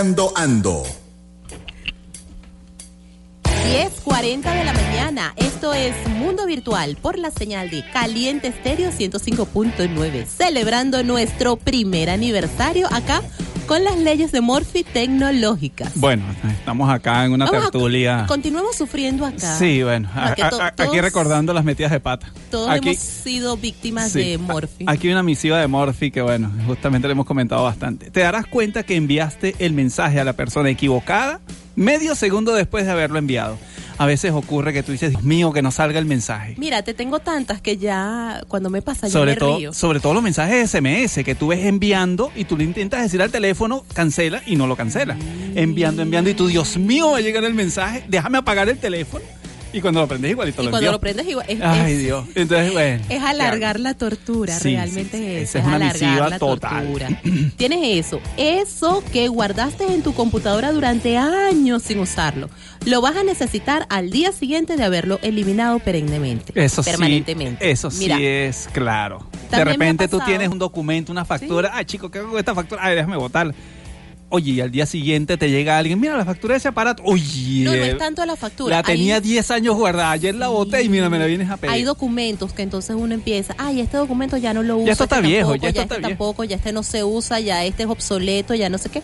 Buscando Ando. 10.40 de la mañana. Esto es Mundo Virtual por la señal de Caliente Estéreo 105.9. Celebrando nuestro primer aniversario acá con las leyes de Morphy tecnológicas. Bueno, estamos acá en una Vamos a- tertulia. Continuamos sufriendo acá. Sí, bueno, a- to- a- a- todos- aquí recordando las metidas de pata. Todos Aquí, hemos sido víctimas sí, de Morphy. Aquí hay una misiva de Morphy que, bueno, justamente le hemos comentado bastante. Te darás cuenta que enviaste el mensaje a la persona equivocada medio segundo después de haberlo enviado. A veces ocurre que tú dices, Dios mío, que no salga el mensaje. Mira, te tengo tantas que ya cuando me pasa yo Sobre me todo, río. sobre todo los mensajes de SMS que tú ves enviando y tú le intentas decir al teléfono, cancela y no lo cancela. Enviando, enviando y tú, Dios mío, va a llegar el mensaje, déjame apagar el teléfono. Y cuando lo prendes igualito Y lo cuando lo prendes igual. Es, Ay, es- Dios. Entonces, bueno. es alargar la tortura, Sí, realmente sí, sí. es, Esa es una alargar la total. tortura. Tienes eso, eso que guardaste en tu computadora durante años sin usarlo. Lo vas a necesitar al día siguiente de haberlo eliminado perennemente. Eso sí, permanentemente. eso sí Mira, es claro. De repente tú tienes un documento, una factura. Ay, chico, ¿qué hago con esta factura? Ay, déjame botarla. Oye, y al día siguiente te llega alguien, mira la factura de ese aparato. Oye, No, no es tanto la factura. la tenía Hay- 10 años guardada. Ayer la boté y mira, me la vienes a pedir. Hay documentos que entonces uno empieza, ay, este documento ya no lo uso. Ya esto este está viejo, tampoco, ya esto este está viejo". tampoco, ya este no se usa, ya este es obsoleto, ya no sé qué.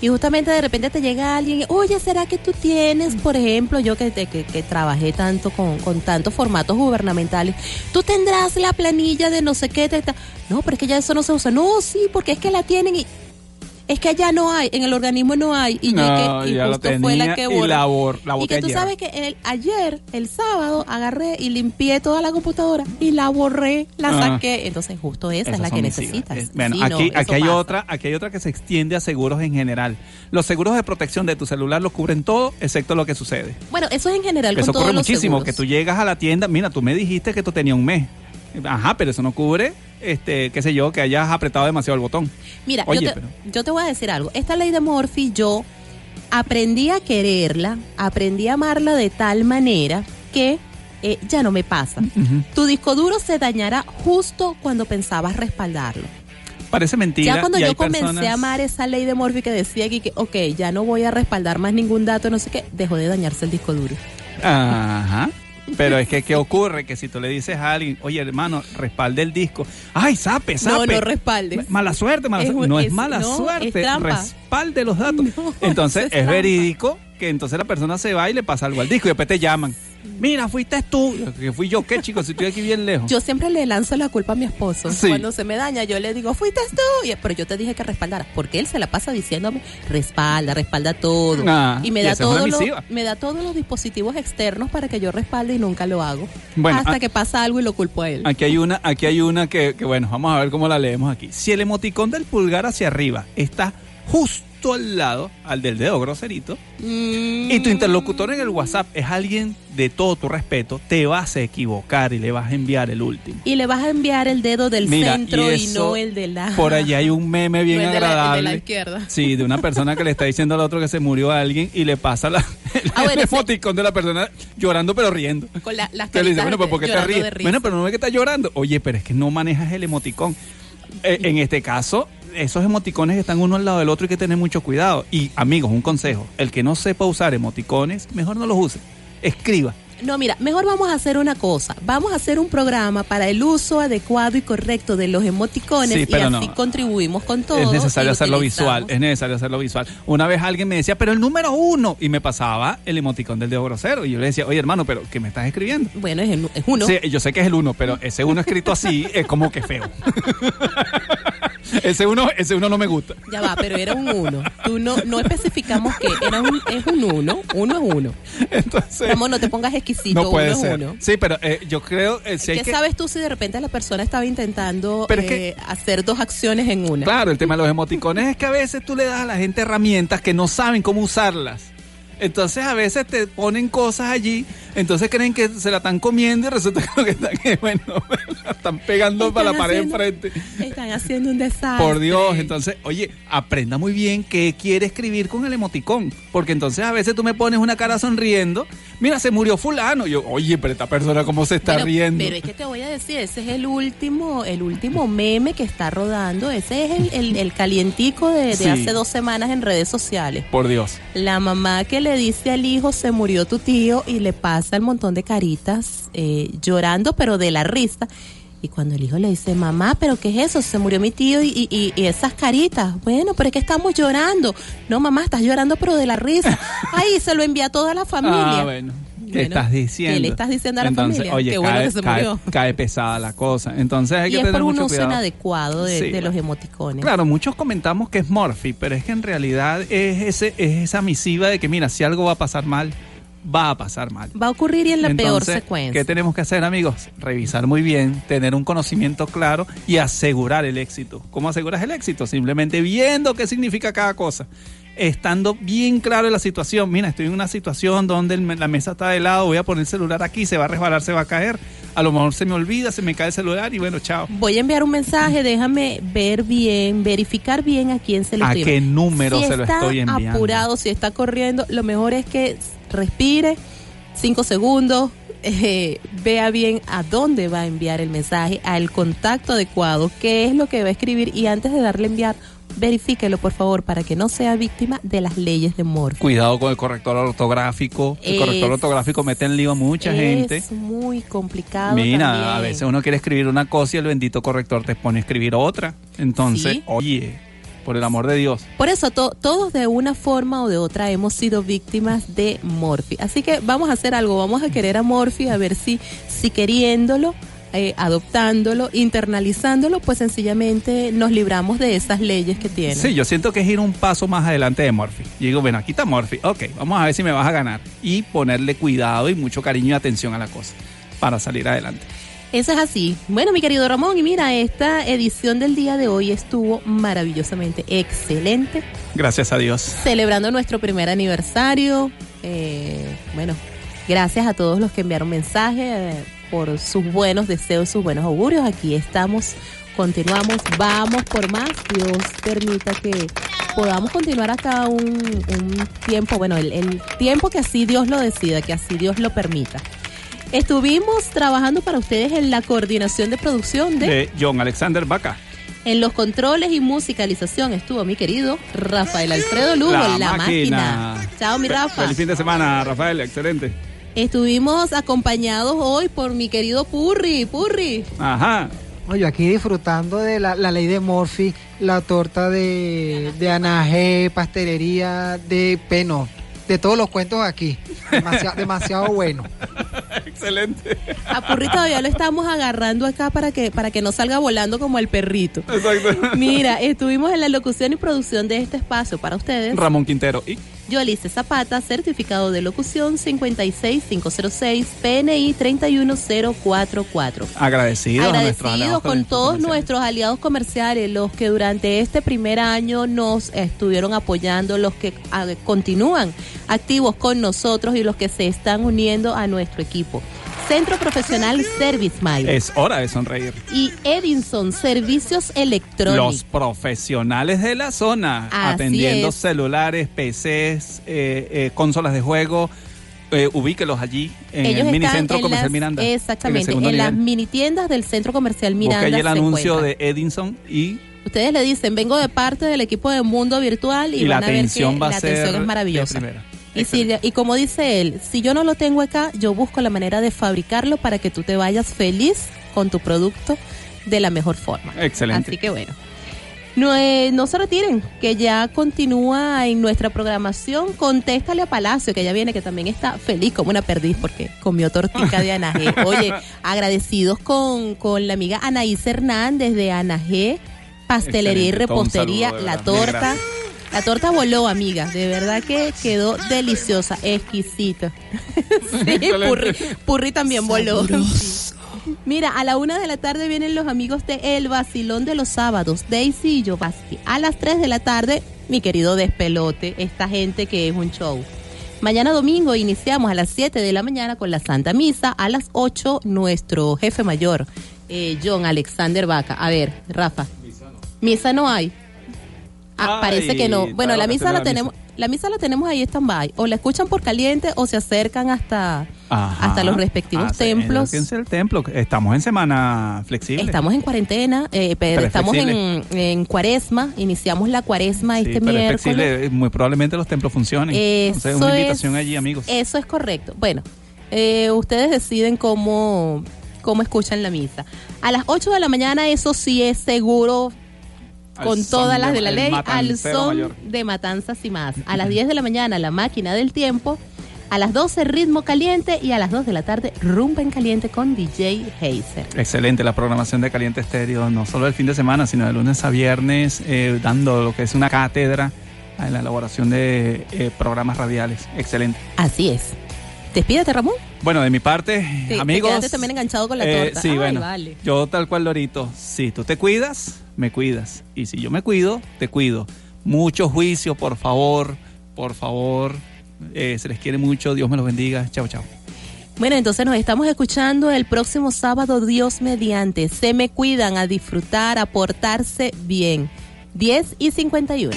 Y justamente de repente te llega alguien, oye, ¿será que tú tienes, por ejemplo, yo que, que, que trabajé tanto con, con tantos formatos gubernamentales, tú tendrás la planilla de no sé qué? te- ta-". No, pero es que ya eso no se usa. No, sí, porque es que la tienen y... Es que allá no hay, en el organismo no hay. Y, yo No, que, y ya lo justo fue la que y borró. la bor- la Y que tú sabes que el, ayer, el sábado, agarré y limpié toda la computadora y la borré, la Ah. saqué. Entonces, justo esa es la que necesitas. Eh, Bueno, Sí, aquí, eso aquí hay pasa. otra, aquí hay otra que se extiende a seguros en general. Los seguros de protección de tu celular los cubren todo, excepto lo que sucede. Bueno, eso es en general Eso con todos ocurre muchísimo, que tú llegas a la tienda, mira, tú me dijiste que esto tenía un mes. Ajá, pero eso no cubre, este, qué sé yo, que hayas apretado demasiado el botón. Mira, Oye, yo, te, pero- yo te voy a decir algo. Esta ley de Morphy, yo aprendí a quererla, aprendí a amarla de tal manera que eh, ya no me pasa. Tu disco duro se dañará justo cuando pensabas respaldarlo. Parece mentira. Ya cuando yo comencé personas- a amar esa ley de Morphy que decía aquí que, ok, ya no voy a respaldar más ningún dato, no sé qué, dejó de dañarse el disco duro. Ajá. Pero es que, ¿qué ocurre? Que si tú le dices a alguien, oye, hermano, respalde el disco. ¡Ay, sape, sape! No, no respaldes. Mala suerte, mala Es suerte. No es, es- mala no, suerte. es. Respalde los datos. entonces, es, verídico que entonces la persona se va y le pasa algo al disco y después te llaman. Mira, fuiste tú. Que fui yo, ¿qué, chicos? Si estoy aquí bien lejos. Yo siempre le lanzo la culpa a mi esposo. Sí. Cuando se me daña, yo le digo, fuiste tú. Y- pero yo te dije que respaldara. Porque él se la pasa diciéndome, respalda, respalda todo. Ah, y me da, todo lo- me da todos los dispositivos externos para que yo respalde y nunca lo hago. Bueno, Hasta ah- que pasa algo y lo culpo a él. Aquí hay una, aquí hay una que, que, bueno, vamos a ver cómo la leemos aquí. Si el emoticón del pulgar hacia arriba está justo al lado, al del dedo groserito, y tu interlocutor en el WhatsApp es alguien de todo tu respeto, te vas a equivocar y le vas a enviar el último. Y le vas a enviar el dedo del Mira, centro y, eso, no el de la... Por allá hay un meme bien No, el de la- el de la agradable. izquierda. Sí, de una persona que le está diciendo al otro que se murió a alguien y le pasa la, el, Ah, bueno, emoticón de la persona llorando pero riendo. Con la- las Entonces le dice, bueno, pues ¿por qué te ríes? Bueno, pero no ve que está llorando. Oye, pero es que no manejas el emoticón. Eh, en este caso, esos emoticones están uno al lado del otro y hay que tener mucho cuidado. Y amigos, un consejo, el que no sepa usar emoticones, mejor no los use. Escriba. No, mira, mejor vamos a hacer una cosa. Vamos a hacer un programa para el uso adecuado y correcto de los emoticones Sí, y pero así no. contribuimos con todo. Es necesario y hacerlo visual, es necesario hacerlo visual. Una vez alguien me decía, pero el número uno, y me pasaba el emoticón del dedo grosero. Y yo le decía, oye hermano, pero ¿qué me estás escribiendo? Bueno, es, el- es uno. Sí, yo sé que es el uno, pero ese uno escrito así es como que feo. ese uno, ese uno no me gusta. Ya va, pero era un uno. Tú no, no especificamos que era un, es un uno. Uno es uno. Entonces, Ramón, no te pongas exquisito. no puede uno es ser. uno. Sí, pero eh, yo creo eh, si hay ¿Qué que sabes tú si de repente la persona estaba intentando Pero es eh, hacer dos acciones en una? Claro, el tema de los emoticones es que a veces tú le das a la gente herramientas que no saben cómo usarlas. Entonces a veces te ponen cosas allí, entonces creen que se la están comiendo y resulta que lo que están es, bueno, la están pegando para la pared enfrente. Están haciendo un desastre. Por Dios, entonces, oye, aprenda muy bien qué quiere escribir con el emoticón, porque entonces a veces tú me pones una cara sonriendo, mira, se murió fulano, yo, oye, pero esta persona cómo se está riendo. Pero es que te voy a decir, ese es el último, el último meme que está rodando. Ese es el, el- el calientico de, de Sí. hace dos semanas en redes sociales. Por Dios. La mamá que le dice al hijo se murió tu tío y le pasa el montón de caritas eh, llorando, pero de la risa. Y cuando el hijo le dice, mamá, ¿pero qué es eso? Se murió mi tío y, y- y- y esas caritas. Bueno, pero es que estamos llorando. No, mamá, estás llorando, pero de la risa. Ay, se lo envía a toda la familia. Ah, bueno. ¿Qué Bueno, estás diciendo? ¿qué le estás diciendo a la Entonces, familia? Oye, Qué bueno cae, que se cae- murió. cae pesada la cosa. Entonces hay y que es tener por un mucho uso cuidado. inadecuado de, Sí, de bueno. los emoticones. Claro, muchos comentamos que es Morphy, pero es que en realidad es, ese, es esa misiva de que, mira, si algo va a pasar mal, va a pasar mal. Va a ocurrir y en la peor secuencia. ¿Qué tenemos que hacer, amigos? Revisar muy bien, tener un conocimiento claro y asegurar el éxito. ¿Cómo aseguras el éxito? Simplemente viendo qué significa cada cosa. Estando bien claro en la situación. Mira, estoy en una situación donde la mesa está de lado, voy a poner el celular aquí, se va a resbalar, se va a caer. A lo mejor se me olvida, se me cae el celular y bueno, chao. Voy a enviar un mensaje, déjame ver bien, verificar bien a quién se lo ¿A estoy qué número si se lo estoy enviando? apurado, si está corriendo, lo mejor es que respire cinco segundos, eh, vea bien a dónde va a enviar el mensaje, al contacto adecuado, qué es lo que va a escribir y antes de darle a enviar, verifíquelo por favor para que no sea víctima de las leyes de Morphy. Cuidado con el corrector ortográfico. El Es- corrector ortográfico mete en lío a mucha gente. Es muy complicado. Mira, también. a veces uno quiere escribir una cosa y el bendito corrector te pone a escribir otra. Entonces, Sí. oye, por el amor de Dios. Por eso to- todos de una forma o de otra hemos sido víctimas de Morphy. Así que vamos a hacer algo, vamos a querer a Morphy a ver si, si queriéndolo, eh, adoptándolo, internalizándolo, pues sencillamente nos libramos de esas leyes que tiene. Sí, yo siento que es ir un paso más adelante de Morphy. Y digo, bueno, aquí está Morphy. Ok, vamos a ver si me vas a ganar. Y ponerle cuidado y mucho cariño y atención a la cosa para salir adelante. Eso es así. Bueno, mi querido Ramón, y mira, esta edición del día de hoy estuvo maravillosamente excelente. Gracias a Dios. celebrando nuestro primer aniversario. Eh, bueno, gracias a todos los que enviaron mensajes eh, por sus buenos deseos, sus buenos augurios. Aquí estamos, continuamos, vamos por más. Dios permita que podamos continuar hasta un, un tiempo, bueno, el, el tiempo que así Dios lo decida, que así Dios lo permita. Estuvimos trabajando para ustedes en la coordinación de producción de De John Alexander Vaca. en los controles y musicalización estuvo mi querido Rafael Alfredo Lugo, la, La máquina. máquina. Chao, mi Rafa. Feliz fin de semana, Rafael. Excelente. Estuvimos acompañados hoy por mi querido Purri. Purri. Ajá. Oye, aquí disfrutando de la, la ley de Morphy, la torta de, de Anajé, pastelería de Peno, de todos los cuentos aquí. Demasiado, demasiado bueno. Excelente. A Purri todavía lo estamos agarrando acá para que, para que no salga volando como el perrito. Exacto. Mira, estuvimos en la locución y producción de este espacio para ustedes. Ramón Quintero. Y Yolice Zapata, certificado de locución 56506, PNI 31044. agradecido a nuestros Agradecidos aliados con todos comerciales. nuestros aliados comerciales, los que durante este primer año nos estuvieron apoyando, los que ah, continúan activos con nosotros y los que se están uniendo a nuestro equipo. Centro Profesional Service Mile Es hora de sonreír. y Edinson Servicios Electrónicos. Los profesionales de la zona, Así atendiendo es. celulares, PCs, eh, eh, consolas de juego. Eh, ubíquelos allí en Ellos el minicentro en comercial las- Miranda. Exactamente, en las mini tiendas del Centro Comercial Miranda. Busqué el anuncio de Edinson y, Ustedes le dicen, vengo de parte del equipo de Mundo Virtual y, y la van a ver que atención va la a ser atención es maravillosa. Y, si, y como dice él, si yo no lo tengo acá, yo busco la manera de fabricarlo para que tú te vayas feliz con tu producto de la mejor forma. Excelente. Así que bueno. No, eh, no se retiren, que ya continúa en nuestra programación. Contéstale a Palacio, que ya viene, que también está feliz como una perdiz porque comió tortica de Anaje. Oye, agradecidos con, con la amiga Anaís Hernández de Anaje, Pastelería y Excelente, Repostería, saludo, la torta. La torta voló, amiga. De verdad que quedó deliciosa, exquisita. sí, Purri, Purri también voló. Mira, a la una de la tarde vienen los amigos de El Vacilón de los Sábados, Daisy y Jovaski. A las 3 de la tarde, mi querido Despelote, esta gente que es un show. Mañana domingo iniciamos a las 7 de la mañana con la Santa Misa. A las 8, nuestro jefe mayor, eh, John Alexander Vaca. A ver, Rafa. Misa no hay. Ah, parece que no. Bueno, la misa la tenemos, la misa la tenemos ahí stand-by. O la escuchan por caliente o se acercan hasta, Ajá. hasta los respectivos Ah, sí, templos. acérquense al templo. Estamos en semana flexible. Estamos en cuarentena, eh, pero, Pero es estamos en, en cuaresma. Iniciamos la cuaresma Sí, este pero es miércoles. flexible. Muy probablemente los templos funcionen. Eso Entonces, una es- invitación allí, amigos. Eso es correcto. Bueno, eh, ustedes deciden cómo, cómo escuchan la misa. A las 8 de la mañana, eso sí es seguro, con todas las de- la ley, al son mayor. de matanzas y más. A las 10 de la mañana, la máquina del tiempo. A las 12, ritmo caliente. Y a las 2 de la tarde, rumba en caliente con DJ Heiser. Excelente la programación de Caliente Estéreo, no solo el fin de semana, sino de lunes a viernes, eh, dando lo que es una cátedra en la elaboración de eh, programas radiales. Excelente. Así es. Despídete, Ramón. Bueno, de mi parte, Te- te amigos. quedaste también enganchado con la eh, torta. sí, Ay, bueno. vale. Yo tal cual, Lorito, si tú te cuidas, me cuidas. Y si yo me cuido, te cuido. Mucho juicio, por favor, por favor. Eh, se les quiere mucho, Dios me los bendiga. Chao, chao. Bueno, entonces nos estamos escuchando el próximo sábado, Dios mediante. Se me cuidan a disfrutar, a portarse bien. 10 y 51.